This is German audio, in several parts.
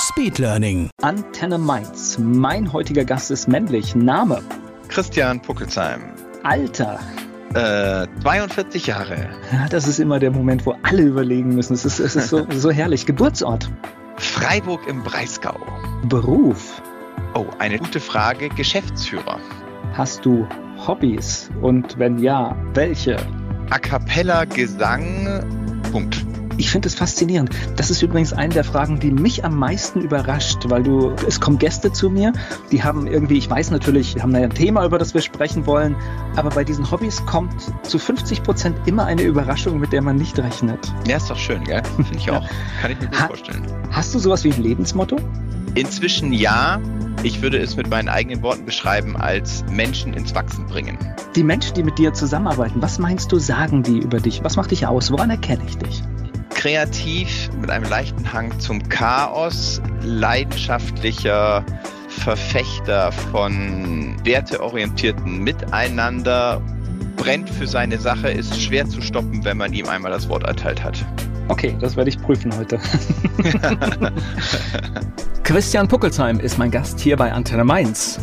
Speedlearning. Antenne Mainz. Mein heutiger Gast ist männlich. Name? Christian Puckelsheim. Alter? Äh, 42 Jahre. Ja, das ist immer der Moment, wo alle überlegen müssen. Es ist, es ist so, so herrlich. Geburtsort? Freiburg im Breisgau. Beruf? Oh, eine gute Frage. Geschäftsführer. Hast du Hobbys? Und wenn ja, welche? A cappella Gesang. Punkt. Ich finde es faszinierend. Das ist übrigens eine der Fragen, die mich am meisten überrascht, weil du, es kommen Gäste zu mir, die haben irgendwie, ich weiß natürlich, wir haben ein Thema, über das wir sprechen wollen, aber bei diesen Hobbys kommt zu 50 Prozent immer eine Überraschung, mit der man nicht rechnet. Ja, ist doch schön, gell? Finde ich auch. Kann ich mir gut Ha- vorstellen. Hast du sowas wie ein Lebensmotto? Inzwischen ja. Ich würde es mit meinen eigenen Worten beschreiben als Menschen ins Wachsen bringen. Die Menschen, die mit dir zusammenarbeiten, was meinst du, sagen die über dich? Was macht dich aus? Woran erkenne ich dich? Kreativ, mit einem leichten Hang zum Chaos, leidenschaftlicher Verfechter von werteorientierten Miteinander, brennt für seine Sache, ist schwer zu stoppen, wenn man ihm einmal das Wort erteilt hat. Okay, das werde ich prüfen heute. Christian Puckelsheim ist mein Gast hier bei Antenne Mainz.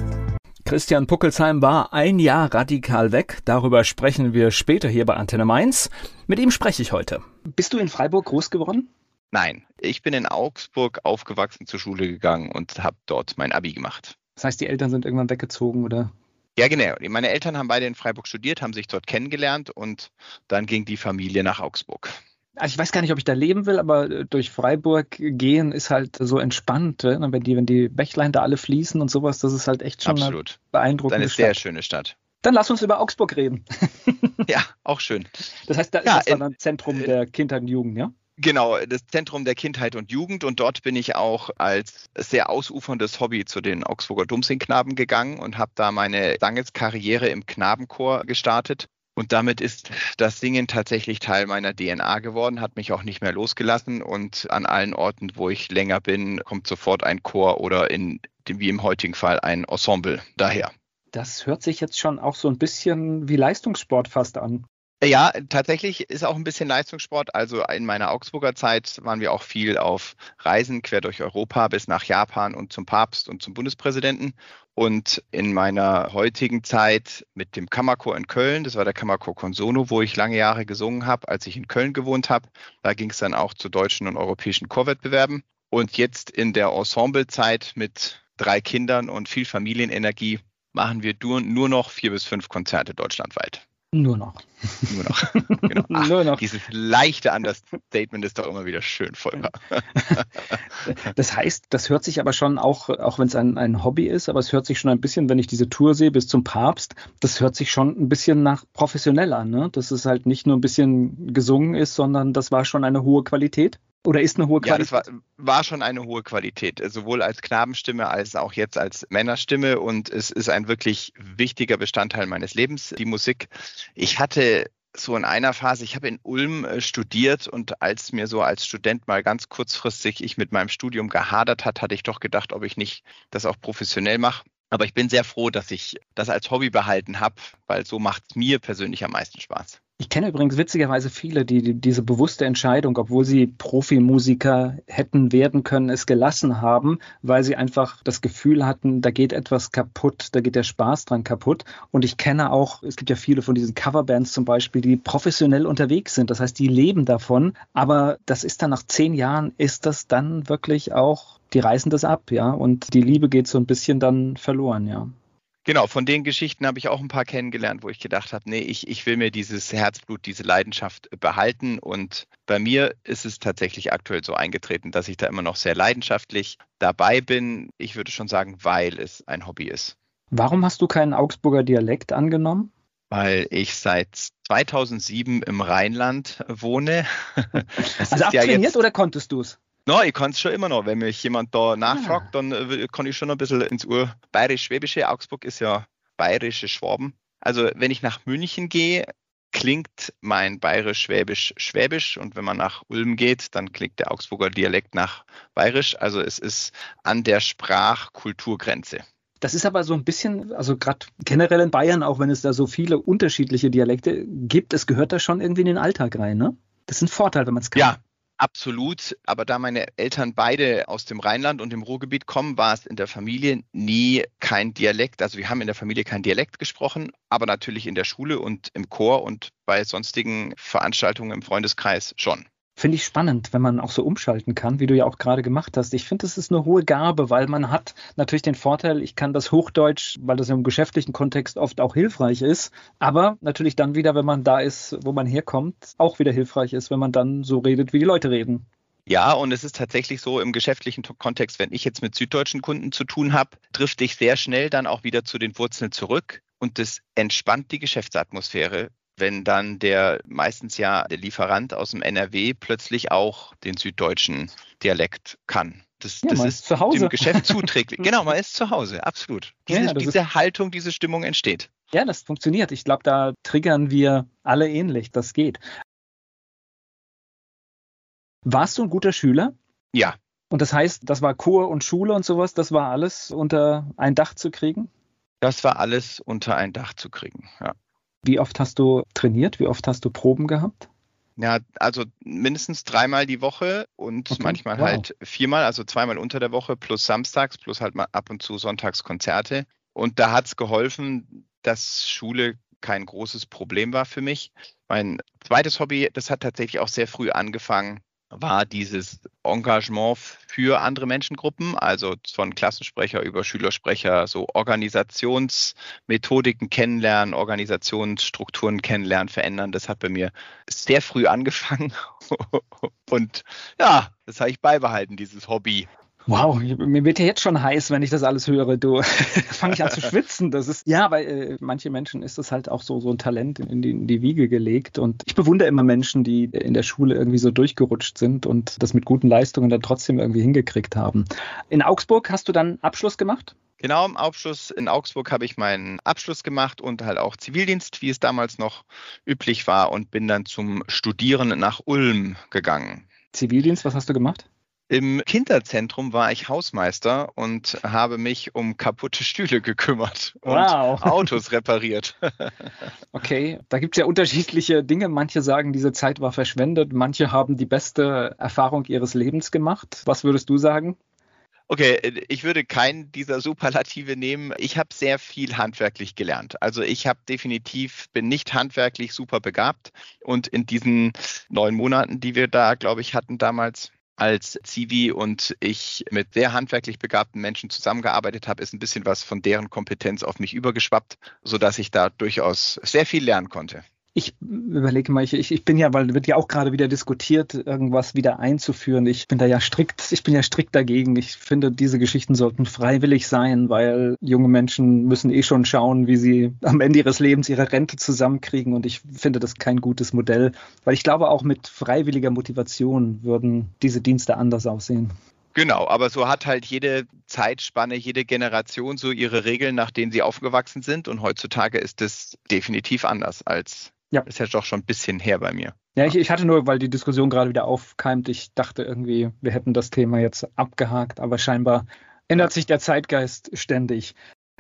Christian Puckelsheim war ein Jahr radikal weg. Darüber sprechen wir später hier bei Antenne Mainz. Mit ihm spreche ich heute. Bist du in Freiburg groß geworden? Nein, ich bin in Augsburg aufgewachsen, zur Schule gegangen und habe dort mein Abi gemacht. Das heißt, die Eltern sind irgendwann weggezogen oder? Ja, genau. Meine Eltern haben beide in Freiburg studiert, haben sich dort kennengelernt und dann ging die Familie nach Augsburg. Also ich weiß gar nicht, ob ich da leben will, aber äh, durch Freiburg gehen ist halt so entspannt, äh, wenn die, wenn die Bächlein da alle fließen und sowas, das ist halt echt schon eine Absolut. beeindruckende Eine sehr Stadt. schöne Stadt. Dann lass uns über Augsburg reden. Ja, auch schön. Das heißt, da Ja, ist das dann in- ein Zentrum der Kindheit und Jugend, ja? Genau, das Zentrum der Kindheit und Jugend und dort bin ich auch als sehr ausuferndes Hobby zu den Augsburger Domsingknaben gegangen und habe da meine Sangeskarriere im Knabenchor gestartet. Und damit ist das Singen tatsächlich Teil meiner DNA geworden, hat mich auch nicht mehr losgelassen und an allen Orten, wo ich länger bin, kommt sofort ein Chor oder in wie im heutigen Fall ein Ensemble daher. Das hört sich jetzt schon auch so ein bisschen wie Leistungssport fast an. Ja, tatsächlich ist auch ein bisschen Leistungssport. Also in meiner Augsburger Zeit waren wir auch viel auf Reisen quer durch Europa bis nach Japan und zum Papst und zum Bundespräsidenten. Und in meiner heutigen Zeit mit dem Kammerchor in Köln, das war der Kammerchor Consono, wo ich lange Jahre gesungen habe, als ich in Köln gewohnt habe. Da ging es dann auch zu deutschen und europäischen Chorwettbewerben. Und jetzt in der Ensemblezeit mit drei Kindern und viel Familienenergie machen wir nur, nur noch vier bis fünf Konzerte deutschlandweit. Nur noch. Nur noch. Genau. Ach, Nur noch. Dieses leichte Understatement ist doch immer wieder schön, Volker. Das heißt, das hört sich aber schon auch, auch wenn es ein, ein Hobby ist, aber es hört sich schon ein bisschen, wenn ich diese Tour sehe bis zum Papst, das hört sich schon ein bisschen nach professionell an, ne? Dass es halt nicht nur ein bisschen gesungen ist, sondern das war schon eine hohe Qualität. Oder ist eine hohe Ja, Qualität? das war, war schon eine hohe Qualität, sowohl als Knabenstimme als auch jetzt als Männerstimme. Und es ist ein wirklich wichtiger Bestandteil meines Lebens, die Musik. Ich hatte so in einer Phase, ich habe in Ulm äh, studiert und als mir so als Student mal ganz kurzfristig ich mit meinem Studium gehadert hat, hatte ich doch gedacht, ob ich nicht das auch professionell mache. Aber ich bin sehr froh, dass ich das als Hobby behalten habe, weil so macht es mir persönlich am meisten Spaß. Ich kenne übrigens witzigerweise viele, die, die diese bewusste Entscheidung, obwohl sie Profimusiker hätten werden können, es gelassen haben, weil sie einfach das Gefühl hatten, da geht etwas kaputt, da geht der Spaß dran kaputt. Und ich kenne auch, es gibt ja viele von diesen Coverbands zum Beispiel, die professionell unterwegs sind. Das heißt, die leben davon. Aber das ist dann nach zehn Jahren, ist das dann wirklich auch, die reißen das ab, ja. Und die Liebe geht so ein bisschen dann verloren, ja. Genau, von den Geschichten habe ich auch ein paar kennengelernt, wo ich gedacht habe, nee, ich, ich will mir dieses Herzblut, diese Leidenschaft behalten. Und bei mir ist es tatsächlich aktuell so eingetreten, dass ich da immer noch sehr leidenschaftlich dabei bin. Ich würde schon sagen, weil es ein Hobby ist. Warum hast du keinen Augsburger Dialekt angenommen? Weil ich seit 2007 im Rheinland wohne. Es Also ist ja abtrainiert jetzt- oder konntest du es? No, ich kann es schon immer noch. Wenn mich jemand da nachfragt, ah. dann äh, kann ich schon ein bisschen ins Urbayerisch-Schwäbische. Augsburg ist ja bayerische Schwaben. Also wenn ich nach München gehe, klingt mein bayerisch-schwäbisch schwäbisch und wenn man nach Ulm geht, dann klingt der Augsburger Dialekt nach bayerisch. Also es ist an der Sprachkulturgrenze. Das ist aber so ein bisschen, also gerade generell in Bayern, auch wenn es da so viele unterschiedliche Dialekte gibt, es gehört da schon irgendwie in den Alltag rein, ne? Das ist ein Vorteil, wenn man es kann. Ja, Absolut, aber da meine Eltern beide aus dem Rheinland und dem Ruhrgebiet kommen, war es in der Familie nie kein Dialekt. Also wir haben in der Familie kein Dialekt gesprochen, aber natürlich in der Schule und im Chor und bei sonstigen Veranstaltungen im Freundeskreis schon. Finde ich spannend, wenn man auch so umschalten kann, wie du ja auch gerade gemacht hast. Ich finde, das ist eine hohe Gabe, weil man hat natürlich den Vorteil, ich kann das Hochdeutsch, weil das im geschäftlichen Kontext oft auch hilfreich ist, aber natürlich dann wieder, wenn man da ist, wo man herkommt, auch wieder hilfreich ist, wenn man dann so redet, wie die Leute reden. Ja, und es ist tatsächlich so im geschäftlichen Kontext, wenn ich jetzt mit süddeutschen Kunden zu tun habe, trifft ich sehr schnell dann auch wieder zu den Wurzeln zurück und das entspannt die Geschäftsatmosphäre wenn dann der meistens ja der Lieferant aus dem NRW plötzlich auch den süddeutschen Dialekt kann. Das, ja, das ist zu Hause. dem Geschäft zuträglich. genau, man ist zu Hause, absolut. Diese, ja, diese ist, Haltung, diese Stimmung entsteht. Ja, das funktioniert. Ich glaube, da triggern wir alle ähnlich. Das geht. Warst du ein guter Schüler? Ja. Und das heißt, das war Chor und Schule und sowas, das war alles unter ein Dach zu kriegen? Das war alles unter ein Dach zu kriegen, ja. Wie oft hast du trainiert? Wie oft hast du Proben gehabt? Ja, also mindestens dreimal die Woche und okay. manchmal wow. halt viermal, also zweimal unter der Woche plus samstags, plus halt mal ab und zu sonntags Konzerte. Und da hat es geholfen, dass Schule kein großes Problem war für mich. Mein zweites Hobby, das hat tatsächlich auch sehr früh angefangen war dieses Engagement für andere Menschengruppen, also von Klassensprecher über Schülersprecher, so Organisationsmethodiken kennenlernen, Organisationsstrukturen kennenlernen, verändern. Das hat bei mir sehr früh angefangen. Und ja, das habe ich beibehalten, dieses Hobby. Wow, mir wird ja jetzt schon heiß, wenn ich das alles höre. Du fange ich an zu schwitzen. Das ist ja, bei äh, manche Menschen ist das halt auch so so ein Talent in die, in die Wiege gelegt. Und ich bewundere immer Menschen, die in der Schule irgendwie so durchgerutscht sind und das mit guten Leistungen dann trotzdem irgendwie hingekriegt haben. In Augsburg hast du dann Abschluss gemacht? Genau, im Abschluss in Augsburg habe ich meinen Abschluss gemacht und halt auch Zivildienst, wie es damals noch üblich war, und bin dann zum Studieren nach Ulm gegangen. Zivildienst, was hast du gemacht? Im Kinderzentrum war ich Hausmeister und habe mich um kaputte Stühle gekümmert und wow. Autos repariert. okay, da gibt es ja unterschiedliche Dinge. Manche sagen, diese Zeit war verschwendet. Manche haben die beste Erfahrung ihres Lebens gemacht. Was würdest du sagen? Okay, ich würde keinen dieser Superlative nehmen. Ich habe sehr viel handwerklich gelernt. Also ich habe definitiv, bin nicht handwerklich super begabt. Und in diesen neun Monaten, die wir da, glaube ich, hatten damals, als Zivi und ich mit sehr handwerklich begabten Menschen zusammengearbeitet habe, ist ein bisschen was von deren Kompetenz auf mich übergeschwappt, sodass ich da durchaus sehr viel lernen konnte. Ich überlege mal, ich, ich bin ja, weil wird ja auch gerade wieder diskutiert, irgendwas wieder einzuführen. Ich bin da ja strikt, ich bin ja strikt dagegen. Ich finde, diese Geschichten sollten freiwillig sein, weil junge Menschen müssen eh schon schauen, wie sie am Ende ihres Lebens ihre Rente zusammenkriegen. Und ich finde das kein gutes Modell, weil ich glaube, auch mit freiwilliger Motivation würden diese Dienste anders aussehen. Genau, aber so hat halt jede Zeitspanne, jede Generation so ihre Regeln, nach denen sie aufgewachsen sind. Und heutzutage ist es definitiv anders als ja. Ist ja doch schon ein bisschen her bei mir. Ja, ich, ich hatte nur, weil die Diskussion gerade wieder aufkeimt, ich dachte irgendwie, wir hätten das Thema jetzt abgehakt, aber scheinbar ändert sich der Zeitgeist ständig.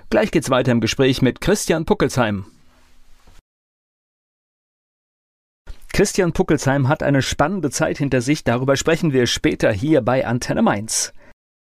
Gleich geht's weiter im Gespräch mit Christian Puckelsheim. Christian Puckelsheim hat eine spannende Zeit hinter sich, darüber sprechen wir später hier bei Antenne Mainz.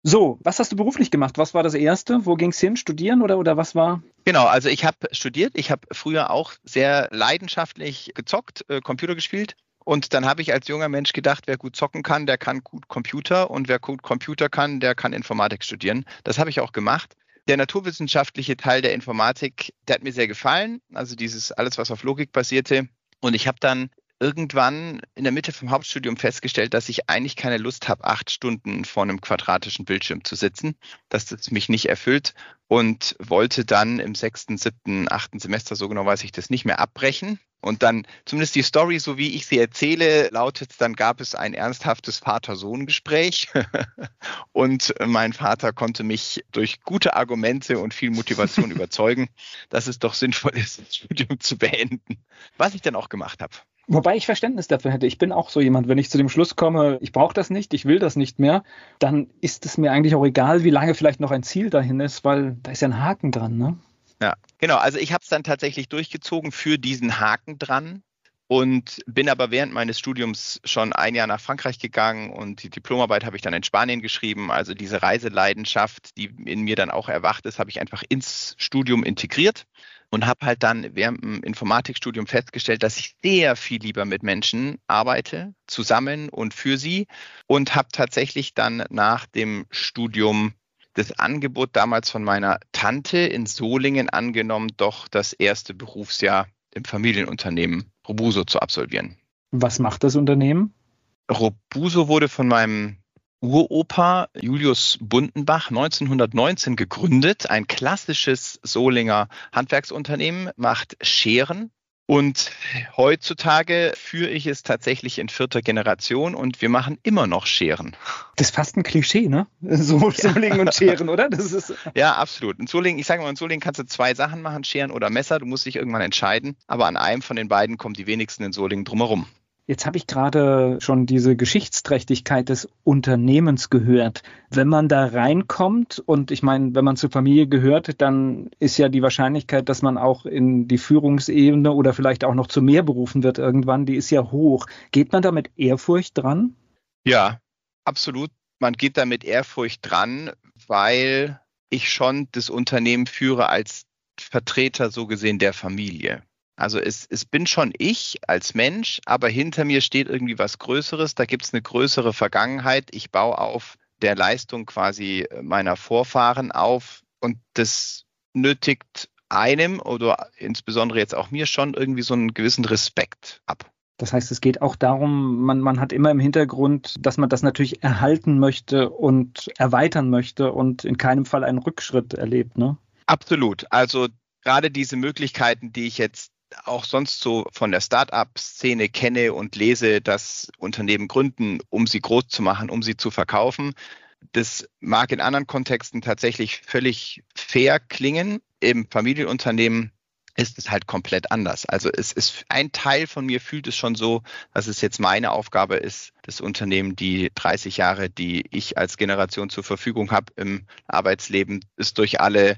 So, was hast du beruflich gemacht? Was war das Erste? Wo ging es hin? Studieren oder, oder was war? Genau, also ich habe studiert. Ich habe früher auch sehr leidenschaftlich gezockt, äh, Computer gespielt. Und dann habe ich als junger Mensch gedacht, wer gut zocken kann, der kann gut Computer. Und wer gut Computer kann, der kann Informatik studieren. Das habe ich auch gemacht. Der naturwissenschaftliche Teil der Informatik, der hat mir sehr gefallen. Also dieses alles, was auf Logik basierte. Und ich habe dann irgendwann in der Mitte vom Hauptstudium festgestellt, dass ich eigentlich keine Lust habe, acht Stunden vor einem quadratischen Bildschirm zu sitzen, dass das mich nicht erfüllt und wollte dann im sechsten, siebten, achten Semester, so genau weiß ich das nicht mehr, abbrechen. Und dann, zumindest die Story, so wie ich sie erzähle, lautet, dann gab es ein ernsthaftes Vater-Sohn-Gespräch und mein Vater konnte mich durch gute Argumente und viel Motivation überzeugen, dass es doch sinnvoll ist, das Studium zu beenden, was ich dann auch gemacht habe. Wobei ich Verständnis dafür hätte. Ich bin auch so jemand, wenn ich zu dem Schluss komme, ich brauche das nicht, ich will das nicht mehr, dann ist es mir eigentlich auch egal, wie lange vielleicht noch ein Ziel dahin ist, weil da ist ja ein Haken dran. Ne? Ja, genau. Also ich habe es dann tatsächlich durchgezogen für diesen Haken dran und bin aber während meines Studiums schon ein Jahr nach Frankreich gegangen und die Diplomarbeit habe ich dann in Spanien geschrieben. Also diese Reiseleidenschaft, die in mir dann auch erwacht ist, habe ich einfach ins Studium integriert und habe halt dann während dem Informatikstudium festgestellt, dass ich sehr viel lieber mit Menschen arbeite, zusammen und für sie und habe tatsächlich dann nach dem Studium das Angebot damals von meiner Tante in Solingen angenommen, doch das erste Berufsjahr im Familienunternehmen Robuso zu absolvieren. Was macht das Unternehmen? Robuso wurde von meinem Uropa Julius Bundenbach 1919 gegründet. Ein klassisches Solinger Handwerksunternehmen macht Scheren. Und heutzutage führe ich es tatsächlich in vierter Generation und wir machen immer noch Scheren. Das ist fast ein Klischee, ne? So ja. Solingen und Scheren, oder? Das ist ja, absolut. In Solingen, ich sage mal, in Solingen kannst du zwei Sachen machen, Scheren oder Messer. Du musst dich irgendwann entscheiden. Aber an einem von den beiden kommen die wenigsten in Solingen drumherum. Jetzt habe ich gerade schon diese Geschichtsträchtigkeit des Unternehmens gehört. Wenn man da reinkommt und ich meine, wenn man zur Familie gehört, dann ist ja die Wahrscheinlichkeit, dass man auch in die Führungsebene oder vielleicht auch noch zu mehr berufen wird irgendwann, die ist ja hoch. Geht man da mit Ehrfurcht dran? Ja, absolut. Man geht da mit Ehrfurcht dran, weil ich schon das Unternehmen führe als Vertreter so gesehen der Familie. Also es, es bin schon ich als Mensch, aber hinter mir steht irgendwie was Größeres. Da gibt es eine größere Vergangenheit. Ich baue auf der Leistung quasi meiner Vorfahren auf und das nötigt einem oder insbesondere jetzt auch mir schon irgendwie so einen gewissen Respekt ab. Das heißt, es geht auch darum, man, man hat immer im Hintergrund, dass man das natürlich erhalten möchte und erweitern möchte und in keinem Fall einen Rückschritt erlebt, ne? Absolut. Also gerade diese Möglichkeiten, die ich jetzt auch sonst so von der Start-up-Szene kenne und lese, dass Unternehmen gründen, um sie groß zu machen, um sie zu verkaufen. Das mag in anderen Kontexten tatsächlich völlig fair klingen. Im Familienunternehmen ist es halt komplett anders. Also es ist ein Teil von mir fühlt es schon so, dass es jetzt meine Aufgabe ist, das Unternehmen, die 30 Jahre, die ich als Generation zur Verfügung habe im Arbeitsleben, ist durch alle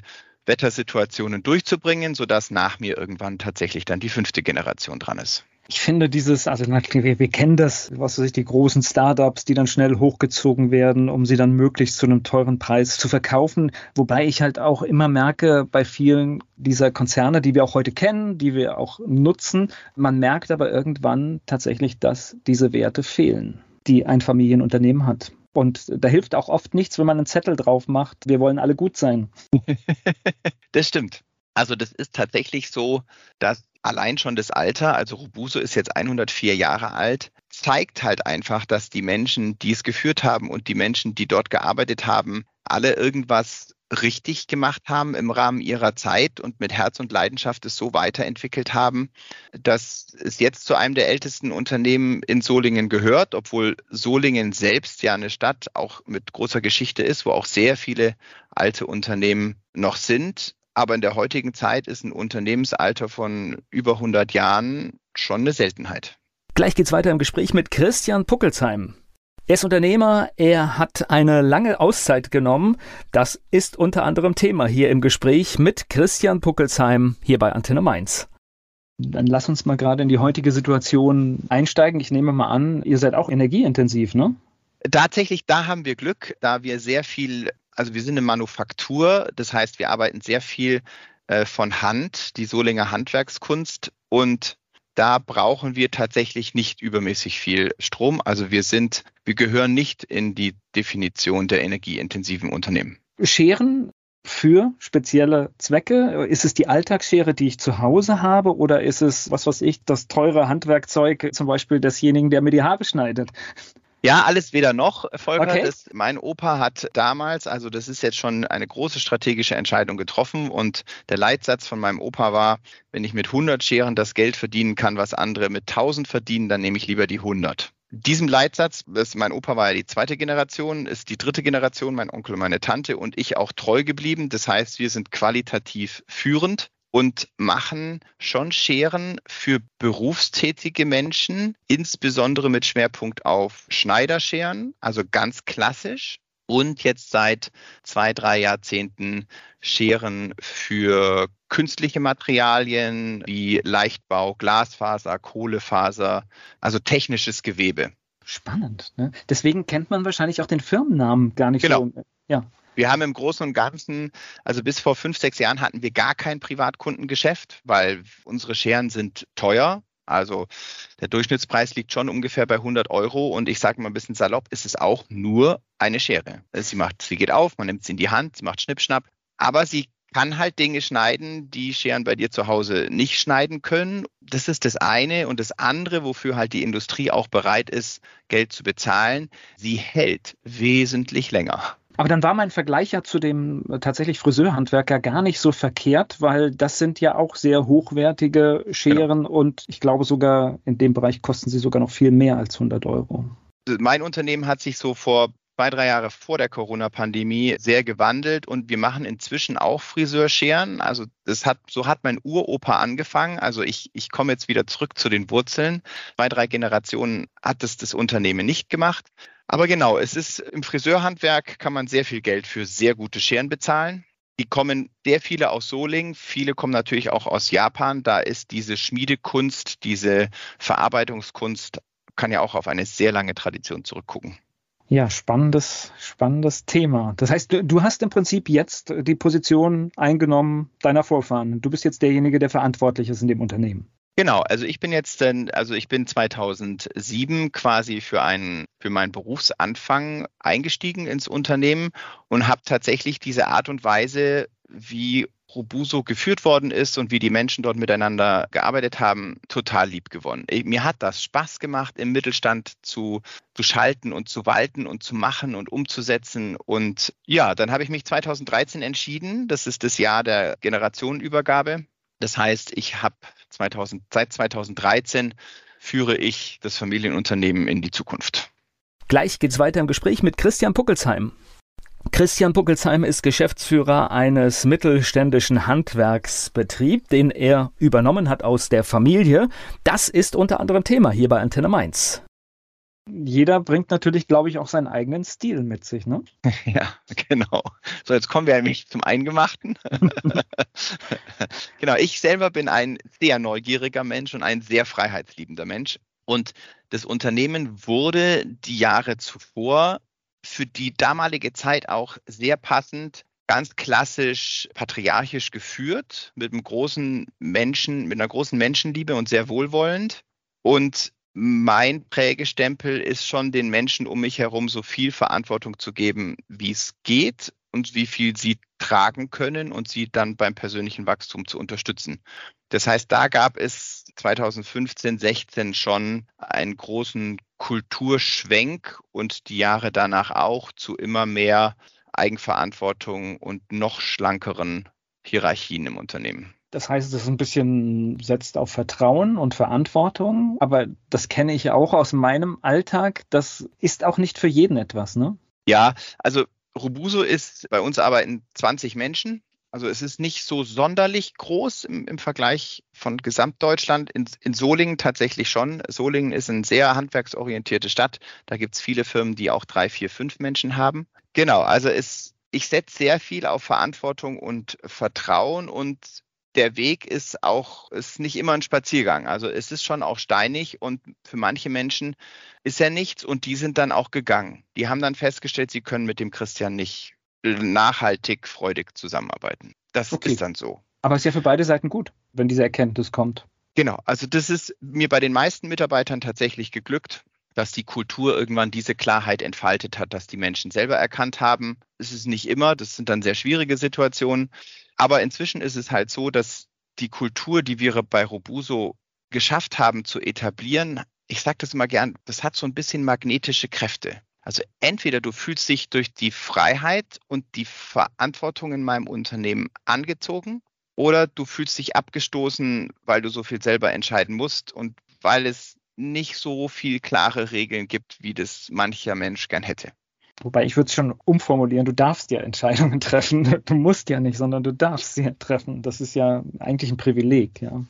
Wettersituationen durchzubringen, sodass nach mir irgendwann tatsächlich dann die fünfte Generation dran ist. Ich finde dieses, also wir, wir kennen das, was weiß ich, die großen Startups, die dann schnell hochgezogen werden, um sie dann möglichst zu einem teuren Preis zu verkaufen. Wobei ich halt auch immer merke, bei vielen dieser Konzerne, die wir auch heute kennen, die wir auch nutzen, man merkt aber irgendwann tatsächlich, dass diese Werte fehlen, die ein Familienunternehmen hat. Und da hilft auch oft nichts, wenn man einen Zettel drauf macht, wir wollen alle gut sein. das stimmt. Also das ist tatsächlich so, dass allein schon das Alter, also Robuso ist jetzt 104 Jahre alt, zeigt halt einfach, dass die Menschen, die es geführt haben und die Menschen, die dort gearbeitet haben, alle irgendwas richtig gemacht haben im Rahmen ihrer Zeit und mit Herz und Leidenschaft es so weiterentwickelt haben, dass es jetzt zu einem der ältesten Unternehmen in Solingen gehört, obwohl Solingen selbst ja eine Stadt auch mit großer Geschichte ist, wo auch sehr viele alte Unternehmen noch sind. Aber in der heutigen Zeit ist ein Unternehmensalter von über 100 Jahren schon eine Seltenheit. Gleich geht's weiter im Gespräch mit Christian Puckelsheim. Er ist Unternehmer, er hat eine lange Auszeit genommen. Das ist unter anderem Thema hier im Gespräch mit Christian Puckelsheim hier bei Antenne Mainz. Dann lass uns mal gerade in die heutige Situation einsteigen. Ich nehme mal an, ihr seid auch energieintensiv, ne? Tatsächlich, da haben wir Glück, da wir sehr viel, also wir sind eine Manufaktur, das heißt, wir arbeiten sehr viel äh, von Hand, die Solinger Handwerkskunst und da brauchen wir tatsächlich nicht übermäßig viel Strom. Also wir sind, wir gehören nicht in die Definition der energieintensiven Unternehmen. Scheren für spezielle Zwecke? Ist es die Alltagsschere, die ich zu Hause habe, oder ist es, was weiß ich, das teure Handwerkzeug zum Beispiel desjenigen, der mir die Haare schneidet? Ja, alles weder noch, Volker. Okay. Das, mein Opa hat damals, also das ist jetzt schon eine große strategische Entscheidung getroffen und der Leitsatz von meinem Opa war, wenn ich mit 100 Scheren das Geld verdienen kann, was andere mit 1000 verdienen, dann nehme ich lieber die 100 diesem Leitsatz, das, mein Opa war ja die zweite Generation, ist die dritte Generation, mein Onkel und meine Tante und ich auch treu geblieben. Das heißt, wir sind qualitativ führend und machen schon Scheren für berufstätige Menschen, insbesondere mit Schwerpunkt auf Schneiderscheren, also ganz klassisch. Und jetzt seit zwei, drei Jahrzehnten Scheren für künstliche Materialien wie Leichtbau, Glasfaser, Kohlefaser, also technisches Gewebe. Spannend. Ne? Deswegen kennt man wahrscheinlich auch den Firmennamen gar nicht genau. so. Ja. Wir haben im Großen und Ganzen, also bis vor fünf, sechs Jahren hatten wir gar kein Privatkundengeschäft, weil unsere Scheren sind teuer. Also der Durchschnittspreis liegt schon ungefähr bei 100 Euro und ich sage mal ein bisschen salopp, ist es auch nur eine Schere. Sie macht, sie geht auf, man nimmt sie in die Hand, sie macht Schnippschnapp, aber sie kann halt Dinge schneiden, die Scheren bei dir zu Hause nicht schneiden können. Das ist das eine. Und das andere, wofür halt die Industrie auch bereit ist, Geld zu bezahlen, sie hält wesentlich länger. Aber dann war mein Vergleich ja zu dem äh, tatsächlich Friseurhandwerker gar nicht so verkehrt, weil das sind ja auch sehr hochwertige Scheren genau. und ich glaube sogar in dem Bereich kosten sie sogar noch viel mehr als 100 Euro. Mein Unternehmen hat sich so vor zwei, drei Jahre vor der Corona-Pandemie sehr gewandelt und wir machen inzwischen auch Friseurscheren. Also das hat, so hat mein Uropa angefangen. Also ich, ich komme jetzt wieder zurück zu den Wurzeln. Zwei, drei Generationen hat es das Unternehmen nicht gemacht. Aber genau, es ist im Friseurhandwerk kann man sehr viel Geld für sehr gute Scheren bezahlen. Die kommen sehr viele aus Solingen, viele kommen natürlich auch aus Japan. Da ist diese Schmiedekunst, diese Verarbeitungskunst, kann ja auch auf eine sehr lange Tradition zurückgucken. Ja, spannendes, spannendes Thema. Das heißt, du, du, hast im Prinzip jetzt die Position eingenommen deiner Vorfahren. Du bist jetzt derjenige, der verantwortlich ist in dem Unternehmen. Genau, also ich bin jetzt, also ich bin 2007 quasi für einen, für meinen Berufsanfang eingestiegen ins Unternehmen und habe tatsächlich diese Art und Weise, wie Robuso geführt worden ist und wie die Menschen dort miteinander gearbeitet haben, total lieb gewonnen. Mir hat das Spaß gemacht, im Mittelstand zu, zu schalten und zu walten und zu machen und umzusetzen. Und ja, dann habe ich mich 2013 entschieden, das ist das Jahr der Generationenübergabe. Das heißt, ich habe 2000, seit 2013 führe ich das Familienunternehmen in die Zukunft. Gleich geht's weiter im Gespräch mit Christian Puckelsheim. Christian Buckelsheim ist Geschäftsführer eines mittelständischen Handwerksbetriebs, den er übernommen hat aus der Familie. Das ist unter anderem Thema hier bei Antenne Mainz. Jeder bringt natürlich, glaube ich, auch seinen eigenen Stil mit sich, ne? Ja, genau. So, jetzt kommen wir nämlich zum Eingemachten. genau, ich selber bin ein sehr neugieriger Mensch und ein sehr freiheitsliebender Mensch. Und das Unternehmen wurde die Jahre zuvor für die damalige Zeit auch sehr passend, ganz klassisch patriarchisch geführt, mit einem großen Menschen, mit einer großen Menschenliebe und sehr wohlwollend. Und mein Prägestempel ist schon, den Menschen um mich herum so viel Verantwortung zu geben, wie es geht und wie viel sie tragen können und sie dann beim persönlichen Wachstum zu unterstützen. Das heißt, da gab es 2015, 16 schon einen großen Kulturschwenk und die Jahre danach auch zu immer mehr Eigenverantwortung und noch schlankeren Hierarchien im Unternehmen. Das heißt, es ist ein bisschen setzt auf Vertrauen und Verantwortung, aber das kenne ich auch aus meinem Alltag. Das ist auch nicht für jeden etwas, ne? Ja, also Robuso ist bei uns arbeiten 20 Menschen also es ist nicht so sonderlich groß im, im Vergleich von Gesamtdeutschland. In, in, Solingen tatsächlich schon. Solingen ist eine sehr handwerksorientierte Stadt. Da gibt es viele Firmen, die auch drei, vier, fünf Menschen haben. Genau, also es, ich setze sehr viel auf Verantwortung und Vertrauen und der Weg ist auch, ist nicht immer ein Spaziergang. Also es ist schon auch steinig und für manche Menschen ist er nichts und die sind dann auch gegangen. Die haben dann festgestellt, sie können mit dem Christian nicht nachhaltig, freudig zusammenarbeiten. Das okay. ist dann so. Aber es ist ja für beide Seiten gut, wenn diese Erkenntnis kommt. Genau, also das ist mir bei den meisten Mitarbeitern tatsächlich geglückt. dass die Kultur irgendwann diese Klarheit entfaltet hat, dass die Menschen selber erkannt haben. Es ist nicht immer, das sind dann sehr schwierige Situationen. Aber inzwischen ist es halt so, dass die Kultur, die wir bei Robuso geschafft haben zu etablieren, ich sage das immer gern, das hat so ein bisschen magnetische Kräfte. Also entweder du fühlst dich durch die Freiheit und die Verantwortung in meinem Unternehmen angezogen oder du fühlst dich abgestoßen, weil du so viel selber entscheiden musst und weil es nicht so viel klare Regeln gibt, wie das mancher Mensch gern hätte. Wobei ich würde es schon umformulieren, du darfst ja Entscheidungen treffen. Du musst ja nicht, sondern du darfst sie treffen. Das ist ja eigentlich ein Privileg, ja.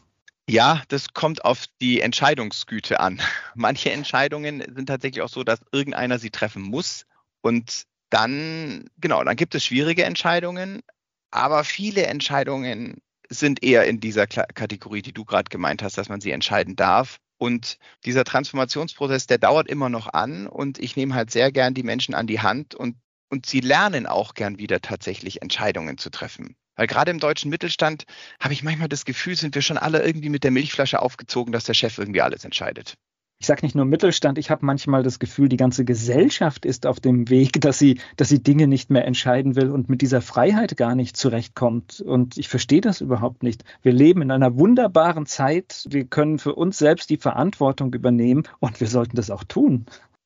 Ja, das kommt auf die Entscheidungsgüte an. Manche Entscheidungen sind tatsächlich auch so, dass irgendeiner sie treffen muss. Und dann, genau, dann gibt es schwierige Entscheidungen, aber viele Entscheidungen sind eher in dieser Kategorie, die du gerade gemeint hast, dass man sie entscheiden darf. Und dieser Transformationsprozess, der dauert immer noch an und ich nehme halt sehr gern die Menschen an die Hand und, und sie lernen auch gern wieder tatsächlich Entscheidungen zu treffen. Weil gerade im deutschen Mittelstand habe ich manchmal das Gefühl, sind wir schon alle irgendwie mit der Milchflasche aufgezogen, dass der Chef irgendwie alles entscheidet ich sage nicht nur Mittelstand, ich habe manchmal das Gefühl, die ganze Gesellschaft ist auf dem Weg, dass sie, dass sie Dinge nicht mehr entscheiden will und mit dieser Freiheit gar nicht zurechtkommt. Und ich verstehe das überhaupt nicht. Wir leben in einer wunderbaren Zeit. Wir können für uns selbst die Verantwortung übernehmen und wir sollten das auch tun.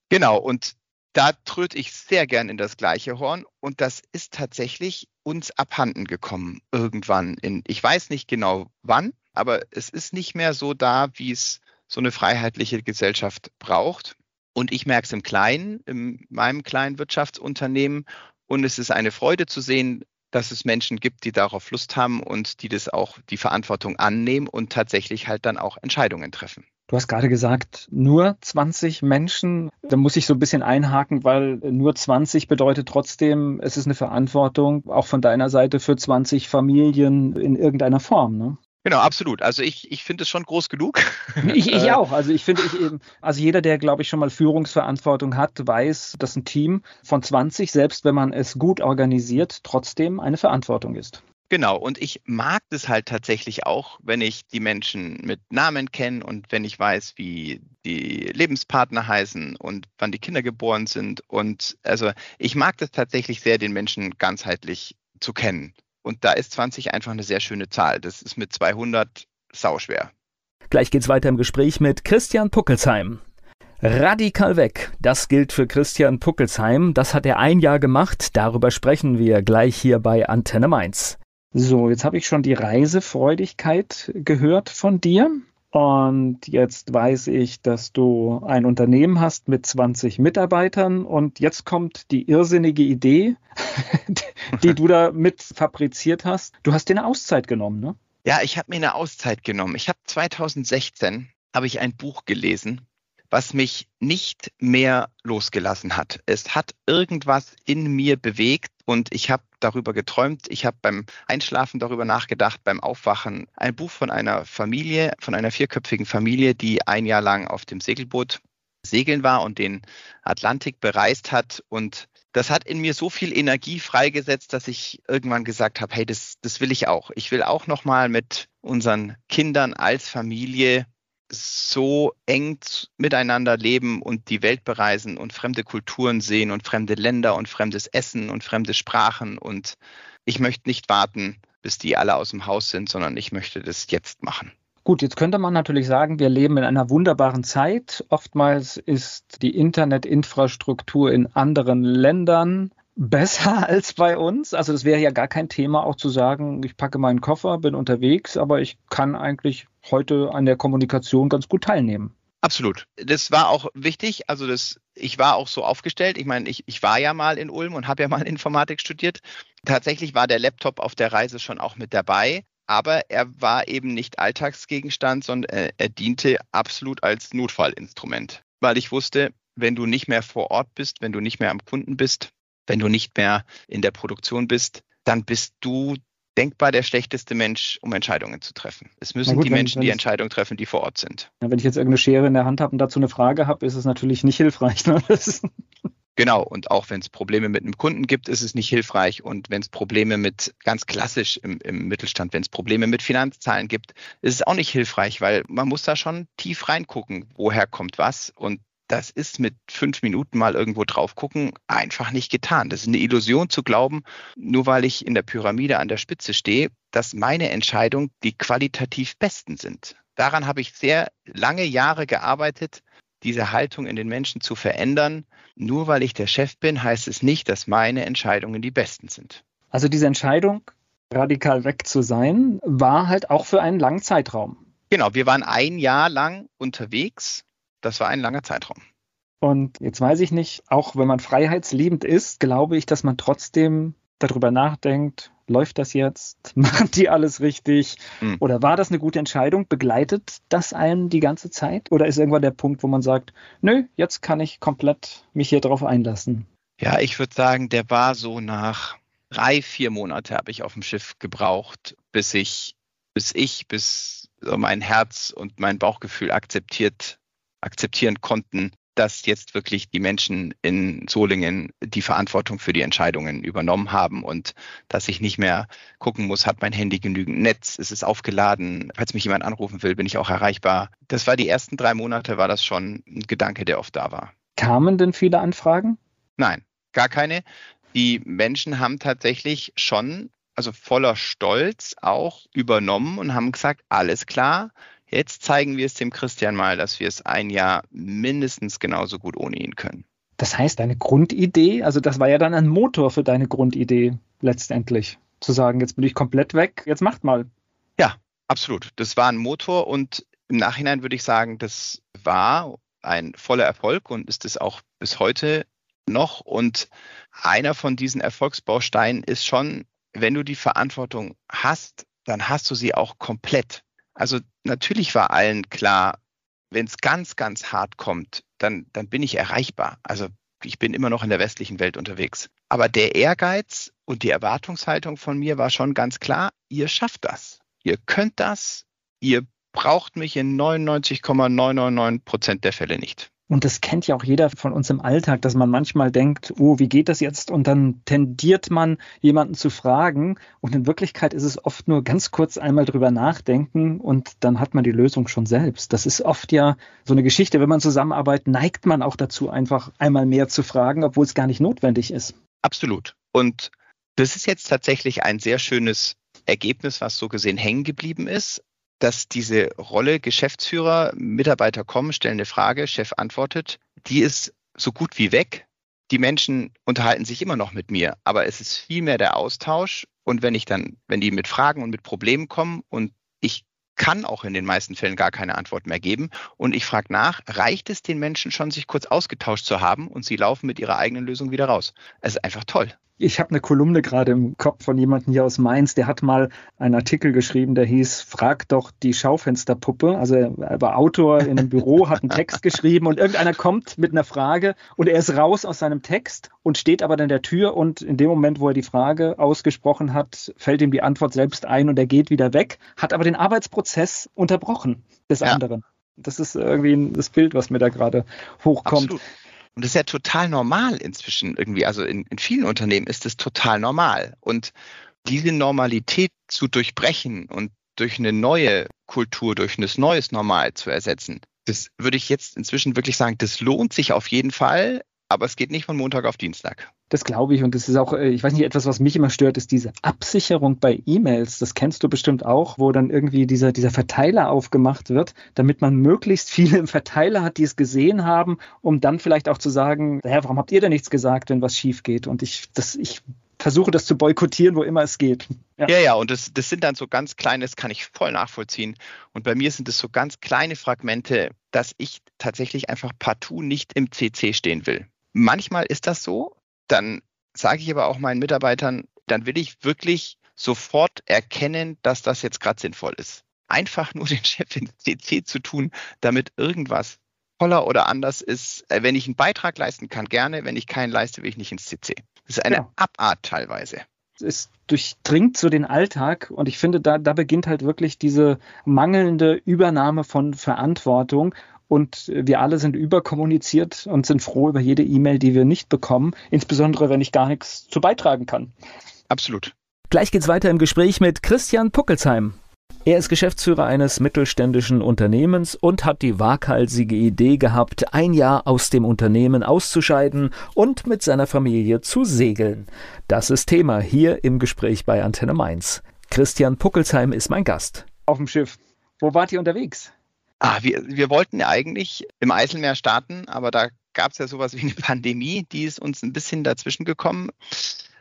Genau. Und da tröte ich sehr gern in das gleiche Horn. Und das ist tatsächlich uns abhanden gekommen irgendwann in, ich weiß nicht genau wann, aber es ist nicht mehr so da, wie es so eine freiheitliche Gesellschaft braucht. Und ich merke es im Kleinen, in meinem kleinen Wirtschaftsunternehmen. Und es ist eine Freude zu sehen, dass es Menschen gibt, die darauf Lust haben und die das auch die Verantwortung annehmen und tatsächlich halt dann auch Entscheidungen treffen. Du hast gerade gesagt, nur 20 Menschen. Da muss ich so ein bisschen einhaken, weil nur 20 bedeutet trotzdem, es ist eine Verantwortung auch von deiner Seite für 20 Familien in irgendeiner Form. Ne? Genau, absolut. Also ich, ich finde es schon groß genug. Ich, ich äh, auch. Also ich finde, ich eben, also jeder, der, glaube ich, schon mal Führungsverantwortung hat, weiß, dass ein Team von 20, selbst wenn man es gut organisiert, trotzdem eine Verantwortung ist. Genau, und ich mag das halt tatsächlich auch, wenn ich die Menschen mit Namen kenne und wenn ich weiß, wie die Lebenspartner heißen und wann die Kinder geboren sind. Und also ich mag das tatsächlich sehr, den Menschen ganzheitlich zu kennen. Und da ist 20 einfach eine sehr schöne Zahl. Das ist mit 200 sauschwer. Gleich geht's weiter im Gespräch mit Christian Puckelsheim. Radikal weg. Das gilt für Christian Puckelsheim. Das hat er ein Jahr gemacht. Darüber sprechen wir gleich hier bei Antenne Mainz. So, jetzt habe ich schon die Reisefreudigkeit gehört von dir. Und jetzt weiß ich, dass du ein Unternehmen hast mit 20 Mitarbeitern. Und jetzt kommt die irrsinnige Idee, die du da mit fabriziert hast. Du hast dir eine Auszeit genommen, ne? Ja, ich habe mir eine Auszeit genommen. Ich habe 2016 habe ich ein Buch gelesen, was mich nicht mehr losgelassen hat. Es hat irgendwas in mir bewegt und ich habe darüber geträumt. Ich habe beim Einschlafen darüber nachgedacht, beim Aufwachen. Ein Buch von einer Familie, von einer vierköpfigen Familie, die ein Jahr lang auf dem Segelboot segeln war und den Atlantik bereist hat. Und das hat in mir so viel Energie freigesetzt, dass ich irgendwann gesagt habe, hey, das, das will ich auch. Ich will auch nochmal mit unseren Kindern als Familie so eng miteinander leben und die Welt bereisen und fremde Kulturen sehen und fremde Länder und fremdes Essen und fremde Sprachen. Und ich möchte nicht warten, bis die alle aus dem Haus sind, sondern ich möchte das jetzt machen. Gut, jetzt könnte man natürlich sagen, wir leben in einer wunderbaren Zeit. Oftmals ist die Internetinfrastruktur in anderen Ländern besser als bei uns. Also das wäre ja gar kein Thema, auch zu sagen, ich packe meinen Koffer, bin unterwegs, aber ich kann eigentlich heute an der Kommunikation ganz gut teilnehmen. Absolut. Das war auch wichtig. Also das, ich war auch so aufgestellt. Ich meine, ich, ich war ja mal in Ulm und habe ja mal Informatik studiert. Tatsächlich war der Laptop auf der Reise schon auch mit dabei. Aber er war eben nicht Alltagsgegenstand, sondern er, er diente absolut als Notfallinstrument. Weil ich wusste, wenn du nicht mehr vor Ort bist, wenn du nicht mehr am Kunden bist, wenn du nicht mehr in der Produktion bist, dann bist du denkbar der schlechteste Mensch, um Entscheidungen zu treffen. Es müssen gut, die Menschen die Entscheidung treffen, die vor Ort sind. Ja, wenn ich jetzt irgendeine Schere in der Hand habe und dazu eine Frage habe, ist es natürlich nicht hilfreich. Ne? Genau, und auch wenn es Probleme mit einem Kunden gibt, ist es nicht hilfreich. Und wenn es Probleme mit, ganz klassisch im, im Mittelstand, wenn es Probleme mit Finanzzahlen gibt, ist es auch nicht hilfreich, weil man muss da schon tief reingucken, woher kommt was. Und das ist mit fünf Minuten mal irgendwo drauf gucken einfach nicht getan. Das ist eine Illusion zu glauben, nur weil ich in der Pyramide an der Spitze stehe, dass meine Entscheidungen die qualitativ besten sind. Daran habe ich sehr lange Jahre gearbeitet, diese Haltung in den Menschen zu verändern. Nur weil ich der Chef bin, heißt es nicht, dass meine Entscheidungen die besten sind. Also diese Entscheidung, radikal weg zu sein, war halt auch für einen langen Zeitraum. Genau, wir waren ein Jahr lang unterwegs. Das war ein langer Zeitraum. Und jetzt weiß ich nicht, auch wenn man freiheitsliebend ist, glaube ich, dass man trotzdem darüber nachdenkt, läuft das jetzt? Machen die alles richtig? Mhm. Oder war das eine gute Entscheidung? Begleitet das einen die ganze Zeit? Oder ist irgendwann der Punkt, wo man sagt, nö, jetzt kann ich komplett mich hier drauf einlassen? Ja, ich würde sagen, der war so nach drei, vier Monate habe ich auf dem Schiff gebraucht, bis ich, bis ich, bis mein Herz und mein Bauchgefühl akzeptiert, akzeptieren konnten, dass jetzt wirklich die Menschen in Solingen die Verantwortung für die Entscheidungen übernommen haben und dass ich nicht mehr gucken muss, hat mein Handy genügend Netz, ist es aufgeladen, falls mich jemand anrufen will, bin ich auch erreichbar. Das war die ersten drei Monate, war das schon ein Gedanke, der oft da war. Kamen denn viele Anfragen? Nein, gar keine. Die Menschen haben tatsächlich schon, also voller Stolz auch übernommen und haben gesagt, alles klar, Jetzt zeigen wir es dem Christian mal, dass wir es ein Jahr mindestens genauso gut ohne ihn können. Das heißt, deine Grundidee, also das war ja dann ein Motor für deine Grundidee letztendlich, zu sagen, jetzt bin ich komplett weg, jetzt macht mal. Ja, absolut. Das war ein Motor und im Nachhinein würde ich sagen, das war ein voller Erfolg und ist es auch bis heute noch. Und einer von diesen Erfolgsbausteinen ist schon, wenn du die Verantwortung hast, dann hast du sie auch komplett. Also natürlich war allen klar, wenn es ganz, ganz hart kommt, dann, dann bin ich erreichbar. Also ich bin immer noch in der westlichen Welt unterwegs. Aber der Ehrgeiz und die Erwartungshaltung von mir war schon ganz klar, ihr schafft das. Ihr könnt das. Ihr braucht mich in 99,999 Prozent der Fälle nicht. Und das kennt ja auch jeder von uns im Alltag, dass man manchmal denkt, oh, wie geht das jetzt? Und dann tendiert man, jemanden zu fragen. Und in Wirklichkeit ist es oft nur ganz kurz einmal drüber nachdenken und dann hat man die Lösung schon selbst. Das ist oft ja so eine Geschichte, wenn man zusammenarbeitet, neigt man auch dazu, einfach einmal mehr zu fragen, obwohl es gar nicht notwendig ist. Absolut. Und das ist jetzt tatsächlich ein sehr schönes Ergebnis, was so gesehen hängen geblieben ist dass diese Rolle Geschäftsführer, Mitarbeiter kommen, stellen eine Frage, Chef antwortet, die ist so gut wie weg. Die Menschen unterhalten sich immer noch mit mir, aber es ist viel mehr der Austausch. Und wenn ich dann, wenn die mit Fragen und mit Problemen kommen und ich kann auch in den meisten Fällen gar keine Antwort mehr geben. Und ich frage nach, reicht es den Menschen schon, sich kurz ausgetauscht zu haben und sie laufen mit ihrer eigenen Lösung wieder raus? Es ist einfach toll. Ich habe eine Kolumne gerade im Kopf von jemandem hier aus Mainz, der hat mal einen Artikel geschrieben, der hieß Frag doch die Schaufensterpuppe. Also er war Autor in einem Büro, hat einen Text geschrieben und irgendeiner kommt mit einer Frage und er ist raus aus seinem Text und steht aber dann der Tür und in dem Moment, wo er die Frage ausgesprochen hat, fällt ihm die Antwort selbst ein und er geht wieder weg, hat aber den Arbeitsprozess unterbrochen des ja. anderen. Das ist irgendwie das Bild, was mir da gerade hochkommt. Absolut. Und das ist ja total normal inzwischen irgendwie. Also in, in vielen Unternehmen ist es total normal. Und diese Normalität zu durchbrechen und durch eine neue Kultur, durch ein neues Normal zu ersetzen, das würde ich jetzt inzwischen wirklich sagen, das lohnt sich auf jeden Fall, aber es geht nicht von Montag auf Dienstag. Das glaube ich und das ist auch, äh, ich weiß nicht, etwas, was mich immer stört, ist diese Absicherung bei E-Mails. Das kennst du bestimmt auch, wo dann irgendwie dieser, dieser Verteiler aufgemacht wird, damit man möglichst viele im Verteiler hat, die es gesehen haben, um dann vielleicht auch zu sagen, Hä, warum habt ihr denn nichts gesagt, wenn was schief geht? Und ich, das, ich versuche das zu boykottieren, wo immer es geht. Ja, ja, ja und das, das sind dann so ganz kleine, das kann ich voll nachvollziehen. Und bei mir sind es so ganz kleine Fragmente, dass ich tatsächlich einfach partout nicht im CC stehen will. Manchmal ist das so, dann sage ich aber auch meinen Mitarbeitern, dann will ich wirklich sofort erkennen, dass das jetzt gerade sinnvoll ist. Einfach nur den Chef ins CC zu tun, damit irgendwas toller oder anders ist. Äh, wenn ich einen Beitrag leisten kann, gerne. Wenn ich keinen leiste, will ich nicht ins CC. Das ist eine ja. Abart teilweise. Es durchdringt so den Alltag und ich finde, da, da beginnt halt wirklich diese mangelnde Übernahme von Verantwortung und wir alle sind überkommuniziert und sind froh über jede E-Mail, die wir nicht bekommen, insbesondere wenn ich gar nichts zu beitragen kann. Absolut. Gleich geht's weiter im Gespräch mit Christian Puckelsheim. Er ist Geschäftsführer eines mittelständischen Unternehmens und hat die waghalsige Idee gehabt, ein Jahr aus dem Unternehmen auszuscheiden und mit seiner Familie zu segeln. Das ist Thema hier im Gespräch bei Antenne Mainz. Christian Puckelsheim ist mein Gast. Auf dem Schiff. Wo wart ihr unterwegs? Ah, wir, wir wollten ja eigentlich im Eiselmeer starten, aber da gab es ja sowas wie eine Pandemie, die ist uns ein bisschen dazwischen gekommen,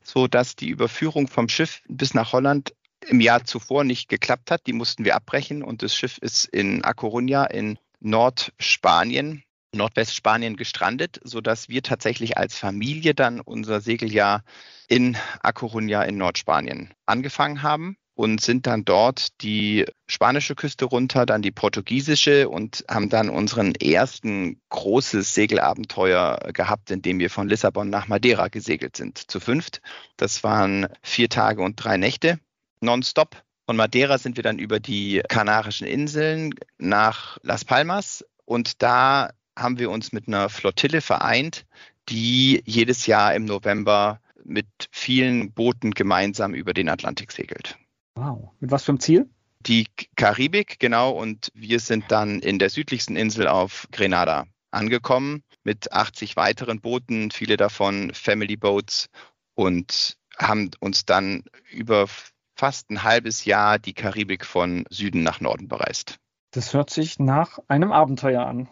so dass die Überführung vom Schiff bis nach Holland im Jahr zuvor nicht geklappt hat. Die mussten wir abbrechen und das Schiff ist in A Coruña in Nordspanien, Nordwestspanien gestrandet, sodass wir tatsächlich als Familie dann unser Segeljahr in A Coruña in Nordspanien angefangen haben und sind dann dort die spanische Küste runter, dann die portugiesische und haben dann unseren ersten großes Segelabenteuer gehabt, in dem wir von Lissabon nach Madeira gesegelt sind, zu fünft. Das waren vier Tage und drei Nächte nonstop. Von Madeira sind wir dann über die Kanarischen Inseln nach Las Palmas und da haben wir uns mit einer Flottille vereint, die jedes Jahr im November mit vielen Booten gemeinsam über den Atlantik segelt. Wow. Mit was für einem Ziel? Die Karibik, genau. Und wir sind dann in der südlichsten Insel auf Grenada angekommen mit 80 weiteren Booten, viele davon Family Boats und haben uns dann über fast ein halbes Jahr die Karibik von Süden nach Norden bereist. Das hört sich nach einem Abenteuer an.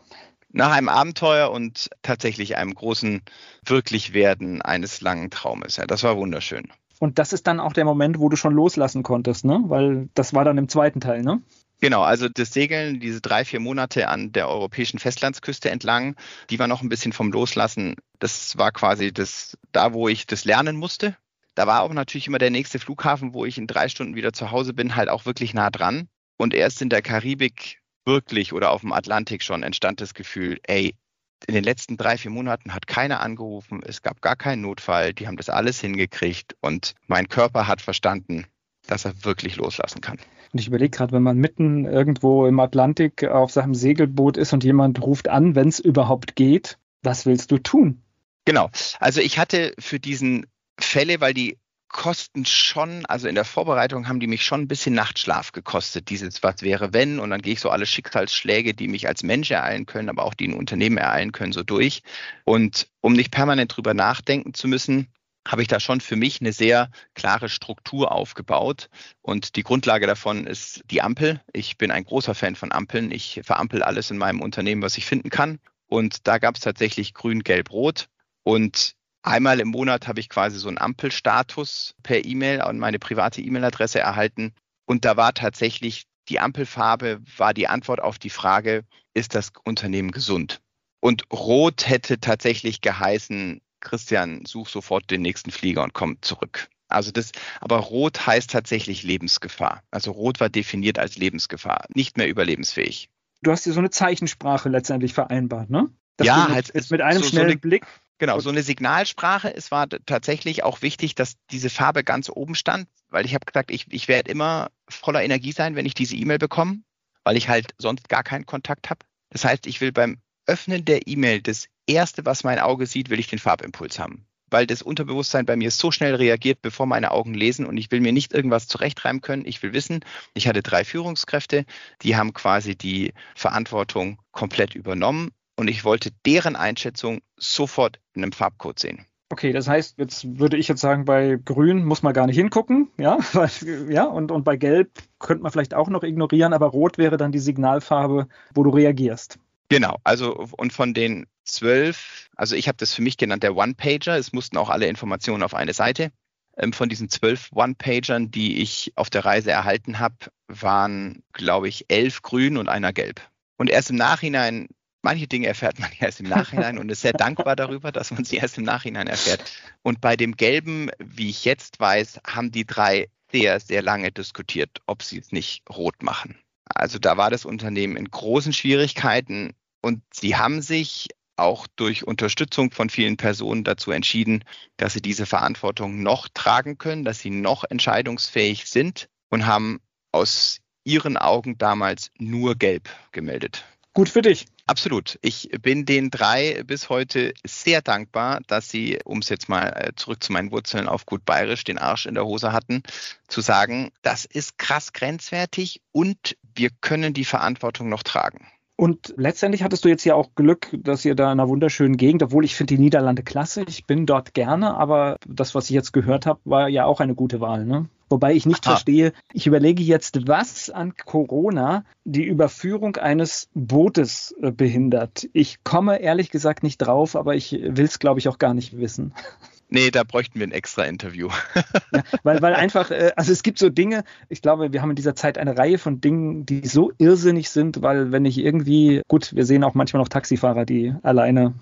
Nach einem Abenteuer und tatsächlich einem großen Wirklichwerden eines langen Traumes. Ja, das war wunderschön. Und das ist dann auch der Moment, wo du schon loslassen konntest, ne? Weil das war dann im zweiten Teil, ne? Genau, also das Segeln, diese drei, vier Monate an der europäischen Festlandsküste entlang, die war noch ein bisschen vom Loslassen. Das war quasi das, da, wo ich das lernen musste. Da war auch natürlich immer der nächste Flughafen, wo ich in drei Stunden wieder zu Hause bin, halt auch wirklich nah dran. Und erst in der Karibik wirklich oder auf dem Atlantik schon entstand das Gefühl, ey, in den letzten drei, vier Monaten hat keiner angerufen, es gab gar keinen Notfall, die haben das alles hingekriegt und mein Körper hat verstanden, dass er wirklich loslassen kann. Und ich überlege gerade, wenn man mitten irgendwo im Atlantik auf seinem Segelboot ist und jemand ruft an, wenn es überhaupt geht, was willst du tun? Genau. Also ich hatte für diesen Fälle, weil die kosten schon, also in der Vorbereitung haben die mich schon ein bisschen Nachtschlaf gekostet, dieses Was wäre wenn und dann gehe ich so alle Schicksalsschläge, die mich als Mensch ereilen können, aber auch die ein Unternehmen ereilen können, so durch. Und um nicht permanent drüber nachdenken zu müssen, habe ich da schon für mich eine sehr klare Struktur aufgebaut. Und die Grundlage davon ist die Ampel. Ich bin ein großer Fan von Ampeln. Ich verampel alles in meinem Unternehmen, was ich finden kann. Und da gab es tatsächlich grün, gelb, rot. Und Einmal im Monat habe ich quasi so einen Ampelstatus per E-Mail an meine private E-Mail-Adresse erhalten. Und da war tatsächlich die Ampelfarbe, war die Antwort auf die Frage, ist das Unternehmen gesund? Und rot hätte tatsächlich geheißen, Christian, such sofort den nächsten Flieger und komm zurück. Also das, aber rot heißt tatsächlich Lebensgefahr. Also rot war definiert als Lebensgefahr, nicht mehr überlebensfähig. Du hast dir so eine Zeichensprache letztendlich vereinbart, ne? Dass ja, halt mit, mit einem so, schnellen so eine, Blick Genau, so eine Signalsprache. Es war tatsächlich auch wichtig, dass diese Farbe ganz oben stand, weil ich habe gesagt, ich, ich werde immer voller Energie sein, wenn ich diese E-Mail bekomme, weil ich halt sonst gar keinen Kontakt habe. Das heißt, ich will beim Öffnen der E-Mail das Erste, was mein Auge sieht, will ich den Farbimpuls haben. Weil das Unterbewusstsein bei mir so schnell reagiert, bevor meine Augen lesen und ich will mir nicht irgendwas zurechtreimen können. Ich will wissen, ich hatte drei Führungskräfte, die haben quasi die Verantwortung komplett übernommen und ich wollte deren Einschätzung sofort in einem Farbcode sehen. Okay, das heißt, jetzt würde ich jetzt sagen, bei Grün muss man gar nicht hingucken, ja, ja, und, und bei Gelb könnte man vielleicht auch noch ignorieren, aber Rot wäre dann die Signalfarbe, wo du reagierst. Genau, also und von den zwölf, also ich habe das für mich genannt der One-Pager, es mussten auch alle Informationen auf eine Seite. Ähm, von diesen zwölf One-Pagern, die ich auf der Reise erhalten habe, waren, glaube ich, elf grün und einer gelb. Und erst im Nachhinein manche Dinge erfährt man erst im Nachhinein und ist sehr dankbar darüber, dass man sie erst im Nachhinein erfährt. Und bei dem Gelben, wie ich jetzt weiß, haben die drei sehr, sehr lange diskutiert, ob sie es nicht rot machen. Also da war das Unternehmen in großen Schwierigkeiten und sie haben sich auch durch Unterstützung von vielen Personen dazu entschieden, dass sie diese Verantwortung noch tragen können, dass sie noch entscheidungsfähig sind und haben aus ihren Augen damals nur gelb gemeldet. Gut für dich. Absolut. Ich bin den drei bis heute sehr dankbar, dass sie, um es jetzt mal äh, zurück zu meinen Wurzeln auf gut bayerisch, den Arsch in der Hose hatten, zu sagen, das ist krass grenzwertig und wir können die Verantwortung noch tragen. Und letztendlich hattest du jetzt ja auch Glück, dass ihr da in einer wunderschönen Gegend, obwohl ich finde die Niederlande klasse, ich bin dort gerne, aber das, was ich jetzt gehört habe, war ja auch eine gute Wahl, ne? Wobei ich nicht Aha. verstehe, ich überlege jetzt, was an Corona die Überführung eines Bootes äh, behindert. Ich komme ehrlich gesagt nicht drauf, aber ich will es, glaube ich, auch gar nicht wissen. Nee, da bräuchten wir ein extra Interview. ja, weil, weil einfach, äh, also es gibt so Dinge, ich glaube, wir haben in dieser Zeit eine Reihe von Dingen, die so irrsinnig sind, weil wenn ich irgendwie, gut, wir sehen auch manchmal noch Taxifahrer, die alleine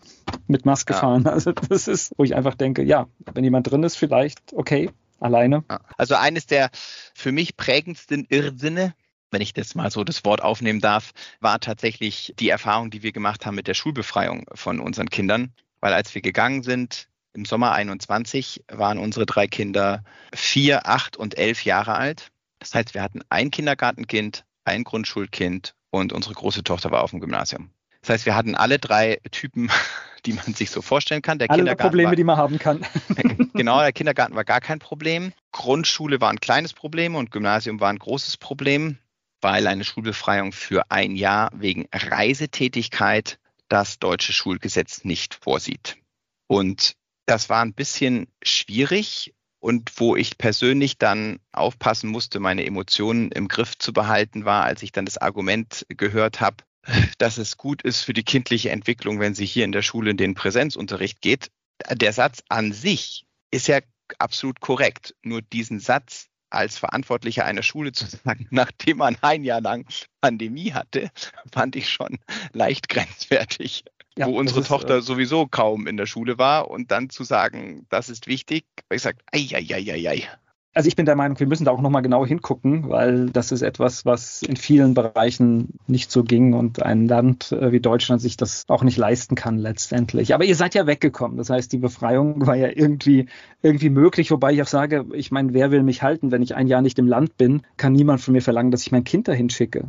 mit Maske ja. fahren. Also das ist, wo ich einfach denke, ja, wenn jemand drin ist, vielleicht okay, alleine. Also eines der für mich prägendsten Irrsinne, wenn ich das mal so das Wort aufnehmen darf, war tatsächlich die Erfahrung, die wir gemacht haben mit der Schulbefreiung von unseren Kindern. Weil als wir gegangen sind, im Sommer 21 waren unsere drei Kinder vier, acht und elf Jahre alt. Das heißt, wir hatten ein Kindergartenkind, ein Grundschulkind und unsere große Tochter war auf dem Gymnasium. Das heißt, wir hatten alle drei Typen, die man sich so vorstellen kann. Der alle Probleme, war, die man haben kann. genau, der Kindergarten war gar kein Problem. Grundschule war ein kleines Problem und Gymnasium war ein großes Problem, weil eine Schulbefreiung für ein Jahr wegen Reisetätigkeit das deutsche Schulgesetz nicht vorsieht. Und das war ein bisschen schwierig und wo ich persönlich dann aufpassen musste, meine Emotionen im Griff zu behalten, war, als ich dann das Argument gehört habe, dass es gut ist für die kindliche Entwicklung, wenn sie hier in der Schule in den Präsenzunterricht geht. Der Satz an sich ist ja absolut korrekt. Nur diesen Satz als Verantwortlicher einer Schule zu sagen, nachdem man ein Jahr lang Pandemie hatte, fand ich schon leicht grenzwertig ja, wo unsere ist, Tochter äh, sowieso kaum in der Schule war und dann zu sagen, das ist wichtig, weil ich sage, ei, ei, ei, ei, ei. Also ich bin der Meinung, wir müssen da auch nochmal genau hingucken, weil das ist etwas, was in vielen Bereichen nicht so ging und ein Land äh, wie Deutschland sich das auch nicht leisten kann letztendlich. Aber ihr seid ja weggekommen. Das heißt, die Befreiung war ja irgendwie, irgendwie möglich, wobei ich auch sage, ich meine, wer will mich halten, wenn ich ein Jahr nicht im Land bin, kann niemand von mir verlangen, dass ich mein Kind dahin schicke.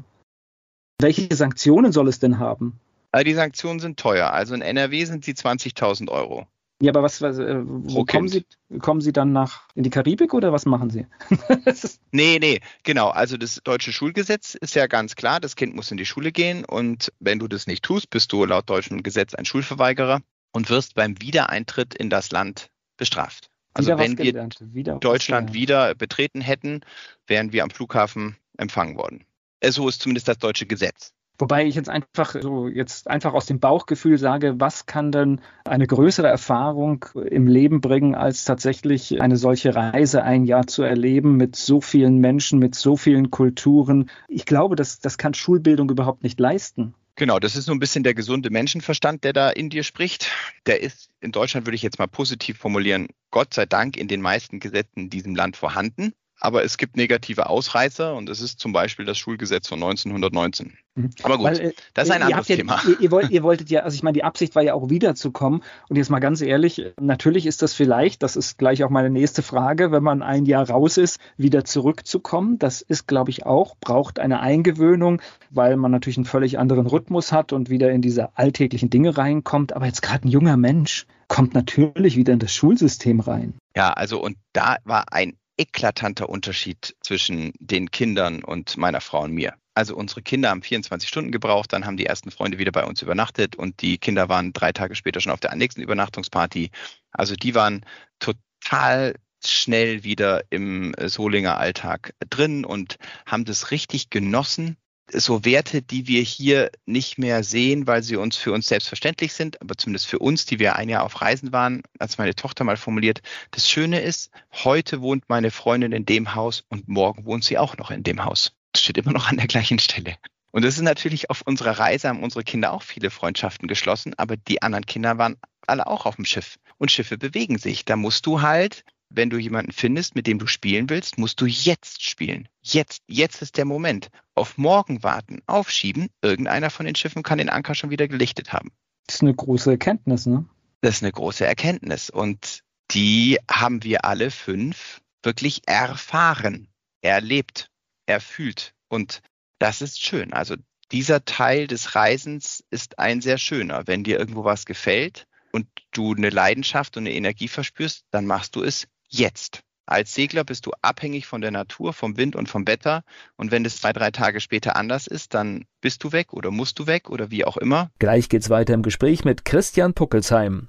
Welche Sanktionen soll es denn haben? Aber die Sanktionen sind teuer. Also in NRW sind sie 20.000 Euro. Ja, aber was, was äh, wo kommen Sie, kommen Sie dann nach in die Karibik oder was machen Sie? nee, nee, genau. Also das deutsche Schulgesetz ist ja ganz klar, das Kind muss in die Schule gehen und wenn du das nicht tust, bist du laut deutschem Gesetz ein Schulverweigerer und wirst beim Wiedereintritt in das Land bestraft. Also wenn wir wieder Deutschland wieder betreten hätten, wären wir am Flughafen empfangen worden. Äh, so ist zumindest das deutsche Gesetz. Wobei ich jetzt einfach so jetzt einfach aus dem Bauchgefühl sage, was kann denn eine größere Erfahrung im Leben bringen, als tatsächlich eine solche Reise ein Jahr zu erleben mit so vielen Menschen, mit so vielen Kulturen. Ich glaube, das, das kann Schulbildung überhaupt nicht leisten. Genau, das ist so ein bisschen der gesunde Menschenverstand, der da in dir spricht. Der ist in Deutschland, würde ich jetzt mal positiv formulieren, Gott sei Dank in den meisten Gesetzen in diesem Land vorhanden. Aber es gibt negative Ausreißer und es ist zum Beispiel das Schulgesetz von 1919. Mhm. Aber gut, Weil, äh, das ist ein anderes ja, Thema. Ihr, ihr, wollt, ihr, wolltet ja, also ich meine, die Absicht war ja auch wiederzukommen. Und jetzt mal ganz ehrlich, natürlich ist das vielleicht, das ist gleich auch meine nächste Frage, wenn man ein Jahr raus ist, wieder zurückzukommen. Das ist, glaube ich, auch, braucht eine Eingewöhnung, weil man natürlich einen völlig anderen Rhythmus hat und wieder in diese alltäglichen Dinge reinkommt. Aber jetzt gerade ein junger Mensch kommt natürlich wieder in das Schulsystem rein. Ja, also und da war ein eklatanter Unterschied zwischen den Kindern und meiner Frau und mir. Also unsere Kinder haben 24 Stunden gebraucht, dann haben die ersten Freunde wieder bei uns übernachtet und die Kinder waren drei Tage später schon auf der nächsten Übernachtungsparty. Also die waren total schnell wieder im Solinger Alltag drin und haben das richtig genossen, so Werte, die wir hier nicht mehr sehen, weil sie uns für uns selbstverständlich sind, aber zumindest für uns, die wir ein Jahr auf Reisen waren, als meine Tochter mal formuliert, das Schöne ist, heute wohnt meine Freundin in dem Haus und morgen wohnt sie auch noch in dem Haus. Das steht immer noch an der gleichen Stelle. Und das ist natürlich auf unserer Reise haben unsere Kinder auch viele Freundschaften geschlossen, aber die anderen Kinder waren alle auch auf dem Schiff. Und Schiffe bewegen sich. Da musst du halt wenn du jemanden findest, mit dem du spielen willst, musst du jetzt spielen. Jetzt, jetzt ist der Moment. Auf morgen warten, aufschieben. Irgendeiner von den Schiffen kann den Anker schon wieder gelichtet haben. Das ist eine große Erkenntnis, ne? Das ist eine große Erkenntnis. Und die haben wir alle fünf wirklich erfahren, erlebt, erfühlt. Und das ist schön. Also dieser Teil des Reisens ist ein sehr schöner. Wenn dir irgendwo was gefällt und du eine Leidenschaft und eine Energie verspürst, dann machst du es jetzt. Als Segler bist du abhängig von der Natur, vom Wind und vom Wetter. Und wenn es zwei, drei Tage später anders ist, dann bist du weg oder musst du weg oder wie auch immer. Gleich geht's weiter im Gespräch mit Christian Puckelsheim.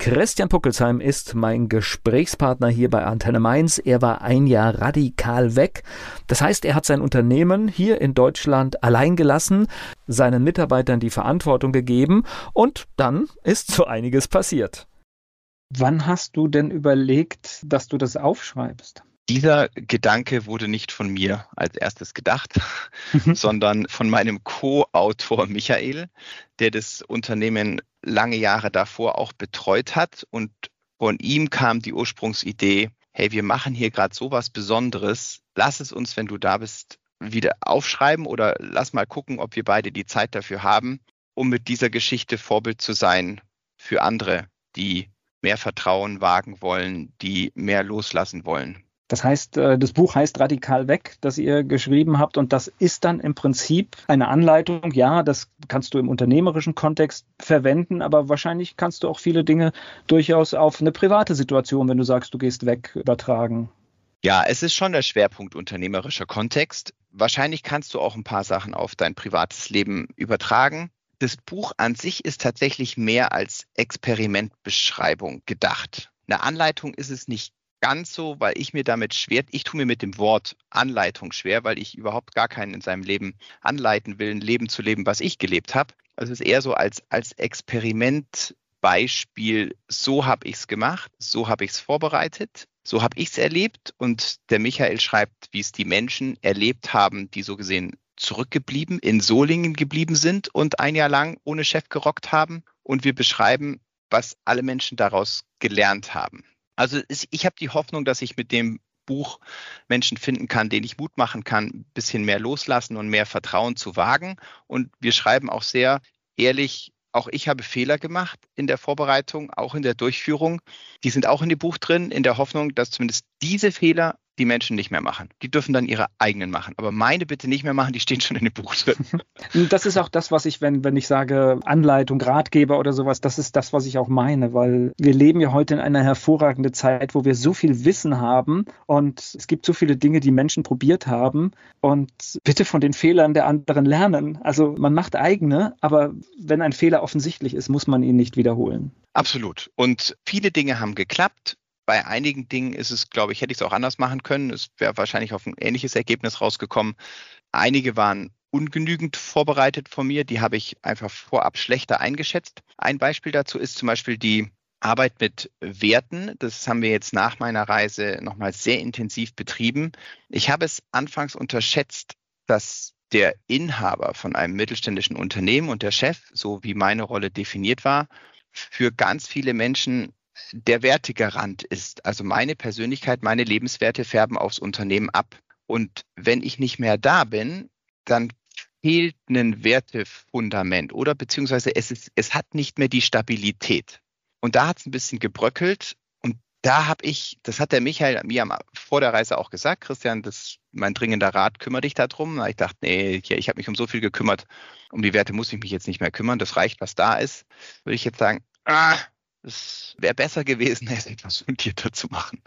Christian Puckelsheim ist mein Gesprächspartner hier bei Antenne Mainz. Er war ein Jahr radikal weg. Das heißt, er hat sein Unternehmen hier in Deutschland allein gelassen, seinen Mitarbeitern die Verantwortung gegeben und dann ist so einiges passiert. Wann hast du denn überlegt, dass du das aufschreibst? Dieser Gedanke wurde nicht von mir als erstes gedacht, sondern von meinem Co-Autor Michael, der das Unternehmen lange Jahre davor auch betreut hat. Und von ihm kam die Ursprungsidee, hey, wir machen hier gerade so was Besonderes. Lass es uns, wenn du da bist, wieder aufschreiben oder lass mal gucken, ob wir beide die Zeit dafür haben, um mit dieser Geschichte Vorbild zu sein für andere, die mehr Vertrauen wagen wollen, die mehr loslassen wollen. Das heißt, äh, das Buch heißt Radikal weg, das ihr geschrieben habt. Und das ist dann im Prinzip eine Anleitung. Ja, das kannst du im unternehmerischen Kontext verwenden, aber wahrscheinlich kannst du auch viele Dinge durchaus auf eine private Situation, wenn du sagst, du gehst weg, übertragen. Ja, es ist schon der Schwerpunkt unternehmerischer Kontext. Wahrscheinlich kannst du auch ein paar Sachen auf dein privates Leben übertragen. Das Buch an sich ist tatsächlich mehr als Experimentbeschreibung gedacht. Eine Anleitung ist es nicht ganz so, weil ich mir damit schwer, ich tue mir mit dem Wort Anleitung schwer, weil ich überhaupt gar keinen in seinem Leben anleiten will, ein Leben zu leben, was ich gelebt habe. Also es ist eher so als, als Experimentbeispiel, so habe ich es gemacht, so habe ich es vorbereitet, so habe ich es erlebt und der Michael schreibt, wie es die Menschen erlebt haben, die so gesehen zurückgeblieben, in Solingen geblieben sind und ein Jahr lang ohne Chef gerockt haben. Und wir beschreiben, was alle Menschen daraus gelernt haben. Also ich habe die Hoffnung, dass ich mit dem Buch Menschen finden kann, denen ich Mut machen kann, ein bisschen mehr loslassen und mehr Vertrauen zu wagen. Und wir schreiben auch sehr ehrlich, auch ich habe Fehler gemacht in der Vorbereitung, auch in der Durchführung. Die sind auch in dem Buch drin, in der Hoffnung, dass zumindest diese Fehler die Menschen nicht mehr machen. Die dürfen dann ihre eigenen machen. Aber meine bitte nicht mehr machen, die stehen schon in dem Buch drin. Das ist auch das, was ich, wenn, wenn ich sage Anleitung, Ratgeber oder sowas, das ist das, was ich auch meine, weil wir leben ja heute in einer hervorragenden Zeit, wo wir so viel Wissen haben und es gibt so viele Dinge, die Menschen probiert haben und bitte von den Fehlern der anderen lernen. Also man macht eigene, aber wenn ein Fehler offensichtlich ist, muss man ihn nicht wiederholen. Absolut. Und viele Dinge haben geklappt bei einigen Dingen ist es, glaube ich, hätte ich es auch anders machen können. Es wäre wahrscheinlich auf ein ähnliches Ergebnis rausgekommen. Einige waren ungenügend vorbereitet von mir. Die habe ich einfach vorab schlechter eingeschätzt. Ein Beispiel dazu ist zum Beispiel die Arbeit mit Werten. Das haben wir jetzt nach meiner Reise nochmal sehr intensiv betrieben. Ich habe es anfangs unterschätzt, dass der Inhaber von einem mittelständischen Unternehmen und der Chef, so wie meine Rolle definiert war, für ganz viele Menschen der Wertegarant ist. Also meine Persönlichkeit, meine Lebenswerte färben aufs Unternehmen ab. Und wenn ich nicht mehr da bin, dann fehlt ein Wertefundament oder beziehungsweise es, ist, es hat nicht mehr die Stabilität. Und da hat es ein bisschen gebröckelt. Und da habe ich, das hat der Michael mir vor der Reise auch gesagt, Christian, das mein dringender Rat, kümmere dich darum. Ich dachte, nee, ich habe mich um so viel gekümmert, um die Werte muss ich mich jetzt nicht mehr kümmern. Das reicht, was da ist. Würde ich jetzt sagen, ah, es wäre besser gewesen, es etwas fundierter zu machen.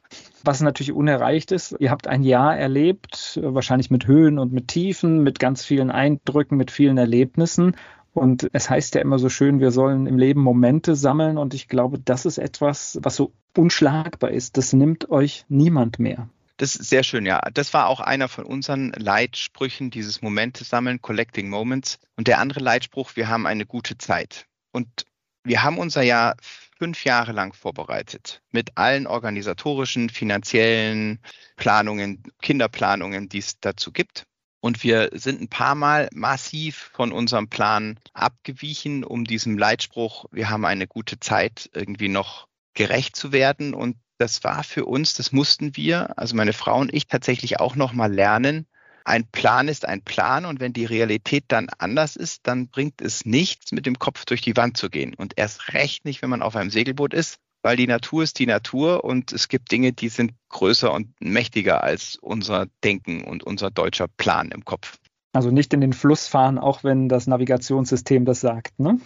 Was natürlich unerreicht ist, ihr habt ein Jahr erlebt, wahrscheinlich mit Höhen und mit Tiefen, mit ganz vielen Eindrücken, mit vielen Erlebnissen. Und es heißt ja immer so schön, wir sollen im Leben Momente sammeln. Und ich glaube, das ist etwas, was so unschlagbar ist. Das nimmt euch niemand mehr. Das ist sehr schön, ja. Das war auch einer von unseren Leitsprüchen, dieses Momente sammeln, Collecting Moments. Und der andere Leitspruch, wir haben eine gute Zeit. Und wir haben unser Jahr fünf Jahre lang vorbereitet mit allen organisatorischen, finanziellen Planungen, Kinderplanungen, die es dazu gibt. Und wir sind ein paar Mal massiv von unserem Plan abgewichen, um diesem Leitspruch, wir haben eine gute Zeit, irgendwie noch gerecht zu werden. Und das war für uns, das mussten wir, also meine Frau und ich tatsächlich auch noch mal lernen, ein Plan ist ein Plan und wenn die Realität dann anders ist, dann bringt es nichts, mit dem Kopf durch die Wand zu gehen. Und erst recht nicht, wenn man auf einem Segelboot ist, weil die Natur ist die Natur und es gibt Dinge, die sind größer und mächtiger als unser Denken und unser deutscher Plan im Kopf. Also nicht in den Fluss fahren, auch wenn das Navigationssystem das sagt, ne?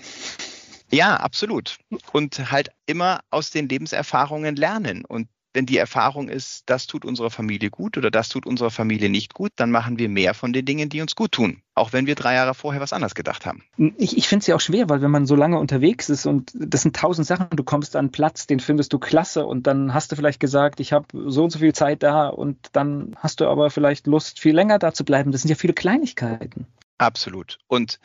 Ja, absolut. Und halt immer aus den Lebenserfahrungen lernen. Und wenn die Erfahrung ist, das tut unserer Familie gut oder das tut unserer Familie nicht gut, dann machen wir mehr von den Dingen, die uns gut tun. Auch wenn wir drei Jahre vorher was anderes gedacht haben. Ich, ich finde es ja auch schwer, weil wenn man so lange unterwegs ist und das sind tausend Sachen, du kommst an einen Platz, den findest du klasse und dann hast du vielleicht gesagt, ich habe so und so viel Zeit da und dann hast du aber vielleicht Lust, viel länger da zu bleiben. Das sind ja viele Kleinigkeiten. Absolut. Und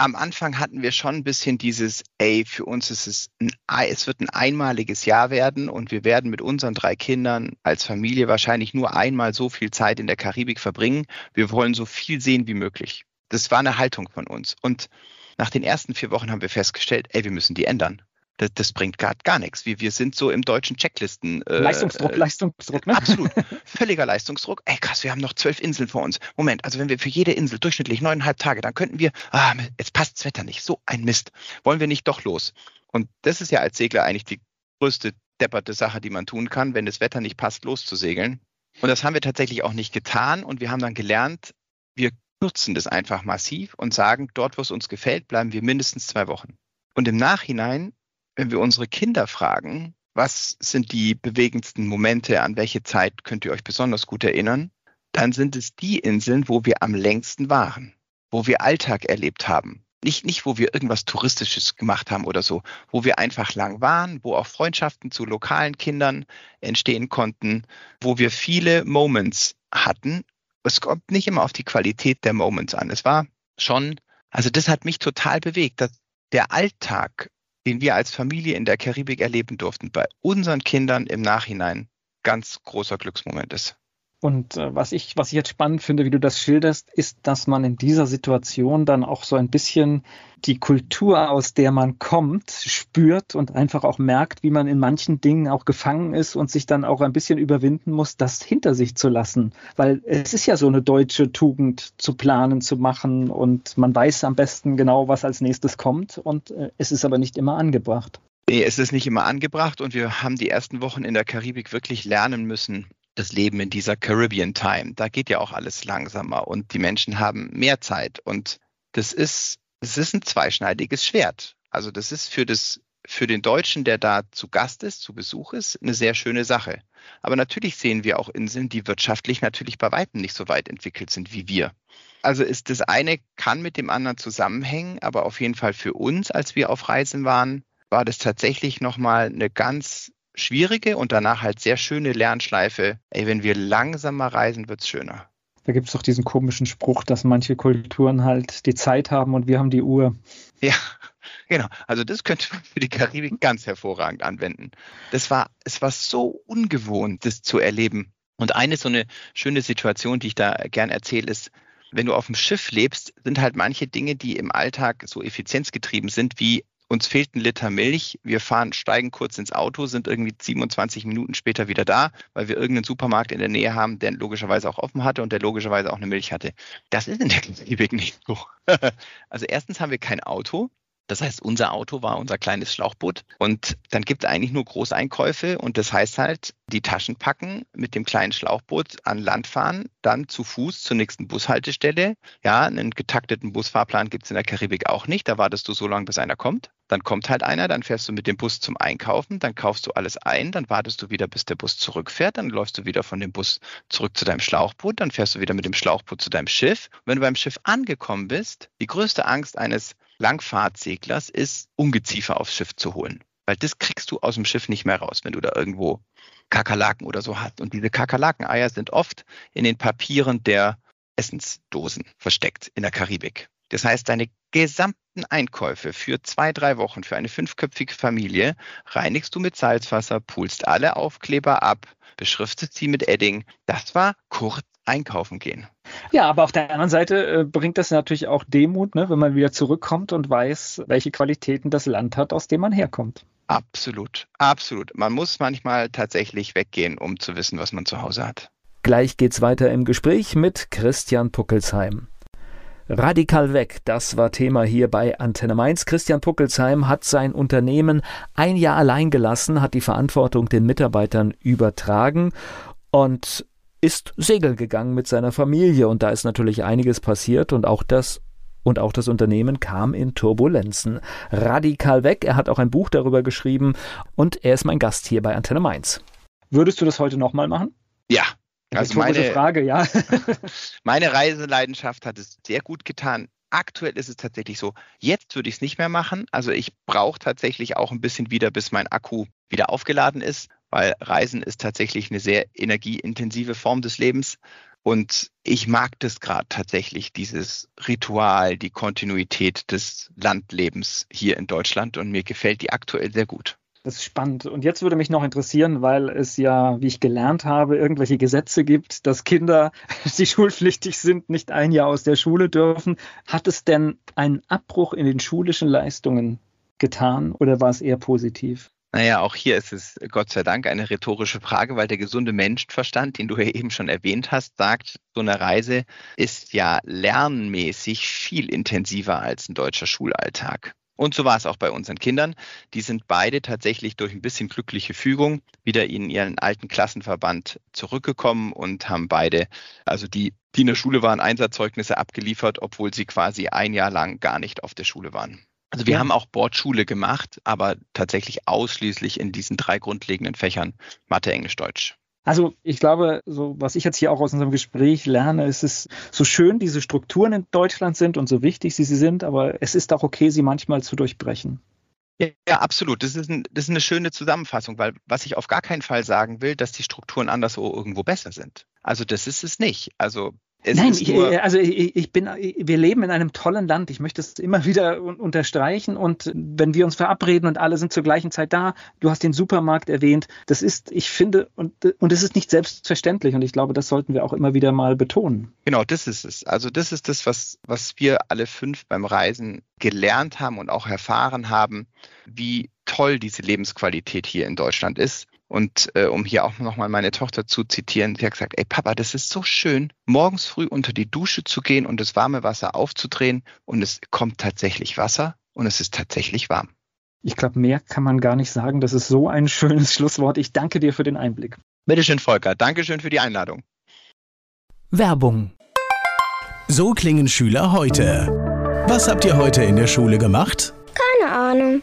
am Anfang hatten wir schon ein bisschen dieses, ey, für uns ist es, ein, es wird ein einmaliges Jahr werden und wir werden mit unseren drei Kindern als Familie wahrscheinlich nur einmal so viel Zeit in der Karibik verbringen. Wir wollen so viel sehen wie möglich. Das war eine Haltung von uns. Und nach den ersten vier Wochen haben wir festgestellt, ey, wir müssen die ändern das, das bringt gar, gar nichts. Wir, wir sind so im deutschen Checklisten. Äh, Leistungsdruck, Leistungsdruck, ne? Absolut. Völliger Leistungsdruck. Ey, krass, wir haben noch zwölf Inseln vor uns. Moment, also wenn wir für jede Insel durchschnittlich neuneinhalb Tage, dann könnten wir, ah, jetzt passt das Wetter nicht. So ein Mist. Wollen wir nicht doch los? Und das ist ja als Segler eigentlich die größte depperte Sache, die man tun kann, wenn das Wetter nicht passt, loszusegeln. Und das haben wir tatsächlich auch nicht getan. Und wir haben dann gelernt, wir kürzen das einfach massiv und sagen, dort, wo es uns gefällt, bleiben wir mindestens zwei Wochen. Und im Nachhinein wenn wir unsere Kinder fragen, was sind die bewegendsten Momente, an welche Zeit könnt ihr euch besonders gut erinnern, dann sind es die Inseln, wo wir am längsten waren, wo wir Alltag erlebt haben. Nicht, nicht, wo wir irgendwas Touristisches gemacht haben oder so, wo wir einfach lang waren, wo auch Freundschaften zu lokalen Kindern entstehen konnten, wo wir viele Moments hatten. Es kommt nicht immer auf die Qualität der Moments an. Es war schon, also das hat mich total bewegt, dass der Alltag den wir als Familie in der Karibik erleben durften, bei unseren Kindern im Nachhinein ganz großer Glücksmoment ist. Und äh, was ich, was ich jetzt spannend finde, wie du das schilderst, ist, dass man in dieser Situation dann auch so ein bisschen die Kultur, aus der man kommt, spürt und einfach auch merkt, wie man in manchen Dingen auch gefangen ist und sich dann auch ein bisschen überwinden muss, das hinter sich zu lassen. Weil es ist ja so eine deutsche Tugend, zu planen, zu machen und man weiß am besten genau, was als nächstes kommt und äh, es ist aber nicht immer angebracht. Nee, es ist nicht immer angebracht und wir haben die ersten Wochen in der Karibik wirklich lernen müssen, das Leben in dieser Caribbean Time. Da geht ja auch alles langsamer und die Menschen haben mehr Zeit. Und das ist, das ist ein zweischneidiges Schwert. Also das ist für das, für den Deutschen, der da zu Gast ist, zu Besuch ist, eine sehr schöne Sache. Aber natürlich sehen wir auch Inseln, die wirtschaftlich natürlich bei weitem nicht so weit entwickelt sind wie wir. Also ist das eine kann mit dem anderen zusammenhängen, aber auf jeden Fall für uns, als wir auf Reisen waren, war das tatsächlich nochmal eine ganz schwierige und danach halt sehr schöne Lernschleife. Ey, wenn wir langsamer reisen, wird es schöner. Da gibt es doch diesen komischen Spruch, dass manche Kulturen halt die Zeit haben und wir haben die Uhr. Ja, genau. Also das könnte man für die Karibik ganz hervorragend anwenden. Das war, es war so ungewohnt, das zu erleben. Und eine so eine schöne Situation, die ich da gern erzähle, ist, wenn du auf dem Schiff lebst, sind halt manche Dinge, die im Alltag so effizienzgetrieben sind, wie uns fehlt ein Liter Milch, wir fahren, steigen kurz ins Auto, sind irgendwie 27 Minuten später wieder da, weil wir irgendeinen Supermarkt in der Nähe haben, der logischerweise auch offen hatte und der logischerweise auch eine Milch hatte. Das ist in der Karibik nicht so. also erstens haben wir kein Auto. Das heißt, unser Auto war unser kleines Schlauchboot. Und dann gibt es eigentlich nur Großeinkäufe. Und das heißt halt, die Taschen packen, mit dem kleinen Schlauchboot an Land fahren, dann zu Fuß zur nächsten Bushaltestelle. Ja, einen getakteten Busfahrplan gibt es in der Karibik auch nicht. Da wartest du so lange, bis einer kommt. Dann kommt halt einer, dann fährst du mit dem Bus zum Einkaufen, dann kaufst du alles ein, dann wartest du wieder, bis der Bus zurückfährt, dann läufst du wieder von dem Bus zurück zu deinem Schlauchboot, dann fährst du wieder mit dem Schlauchboot zu deinem Schiff. Und wenn du beim Schiff angekommen bist, die größte Angst eines Langfahrtseglers ist, Ungeziefer aufs Schiff zu holen. Weil das kriegst du aus dem Schiff nicht mehr raus, wenn du da irgendwo Kakerlaken oder so hast. Und diese Kakerlakeneier sind oft in den Papieren der Essensdosen versteckt in der Karibik. Das heißt, deine gesamten Einkäufe für zwei, drei Wochen für eine fünfköpfige Familie reinigst du mit Salzwasser, pulst alle Aufkleber ab, beschriftest sie mit Edding. Das war kurz einkaufen gehen. Ja, aber auf der anderen Seite äh, bringt das natürlich auch Demut, ne, wenn man wieder zurückkommt und weiß, welche Qualitäten das Land hat, aus dem man herkommt. Absolut, absolut. Man muss manchmal tatsächlich weggehen, um zu wissen, was man zu Hause hat. Gleich geht's weiter im Gespräch mit Christian Puckelsheim. Radikal weg, das war Thema hier bei Antenne Mainz. Christian Puckelsheim hat sein Unternehmen ein Jahr allein gelassen, hat die Verantwortung den Mitarbeitern übertragen und ist segeln gegangen mit seiner Familie und da ist natürlich einiges passiert und auch das und auch das Unternehmen kam in Turbulenzen. Radikal weg. Er hat auch ein Buch darüber geschrieben und er ist mein Gast hier bei Antenne Mainz. Würdest du das heute nochmal machen? Ja. Also meine Frage, ja. meine Reiseleidenschaft hat es sehr gut getan. Aktuell ist es tatsächlich so, jetzt würde ich es nicht mehr machen. Also ich brauche tatsächlich auch ein bisschen wieder, bis mein Akku wieder aufgeladen ist, weil Reisen ist tatsächlich eine sehr energieintensive Form des Lebens. Und ich mag das gerade tatsächlich, dieses Ritual, die Kontinuität des Landlebens hier in Deutschland. Und mir gefällt die aktuell sehr gut. Das ist spannend. Und jetzt würde mich noch interessieren, weil es ja, wie ich gelernt habe, irgendwelche Gesetze gibt, dass Kinder, die schulpflichtig sind, nicht ein Jahr aus der Schule dürfen. Hat es denn einen Abbruch in den schulischen Leistungen getan oder war es eher positiv? Naja, auch hier ist es Gott sei Dank eine rhetorische Frage, weil der gesunde Menschenverstand, den du ja eben schon erwähnt hast, sagt, so eine Reise ist ja lernmäßig viel intensiver als ein deutscher Schulalltag. Und so war es auch bei unseren Kindern. Die sind beide tatsächlich durch ein bisschen glückliche Fügung wieder in ihren alten Klassenverband zurückgekommen und haben beide, also die, die in der Schule waren, Einsatzzeugnisse abgeliefert, obwohl sie quasi ein Jahr lang gar nicht auf der Schule waren. Also wir ja. haben auch Bordschule gemacht, aber tatsächlich ausschließlich in diesen drei grundlegenden Fächern Mathe, Englisch, Deutsch. Also ich glaube, so was ich jetzt hier auch aus unserem Gespräch lerne, ist es so schön diese Strukturen in Deutschland sind und so wichtig sie, sie sind, aber es ist auch okay, sie manchmal zu durchbrechen. Ja, ja, absolut. Das ist, ein, das ist eine schöne Zusammenfassung, weil was ich auf gar keinen Fall sagen will, dass die Strukturen anderswo irgendwo besser sind. Also das ist es nicht. Also es Nein, ich, äh, also ich, ich, bin, wir leben in einem tollen Land. Ich möchte es immer wieder unterstreichen. Und wenn wir uns verabreden und alle sind zur gleichen Zeit da, du hast den Supermarkt erwähnt, das ist, ich finde, und, und es ist nicht selbstverständlich. Und ich glaube, das sollten wir auch immer wieder mal betonen. Genau, das ist es. Also das ist das, was, was wir alle fünf beim Reisen gelernt haben und auch erfahren haben, wie toll diese Lebensqualität hier in Deutschland ist. Und äh, um hier auch nochmal meine Tochter zu zitieren, die hat gesagt, ey Papa, das ist so schön, morgens früh unter die Dusche zu gehen und das warme Wasser aufzudrehen und es kommt tatsächlich Wasser und es ist tatsächlich warm. Ich glaube, mehr kann man gar nicht sagen. Das ist so ein schönes Schlusswort. Ich danke dir für den Einblick. Bitteschön, Volker. Dankeschön für die Einladung. Werbung. So klingen Schüler heute. Was habt ihr heute in der Schule gemacht? Keine Ahnung.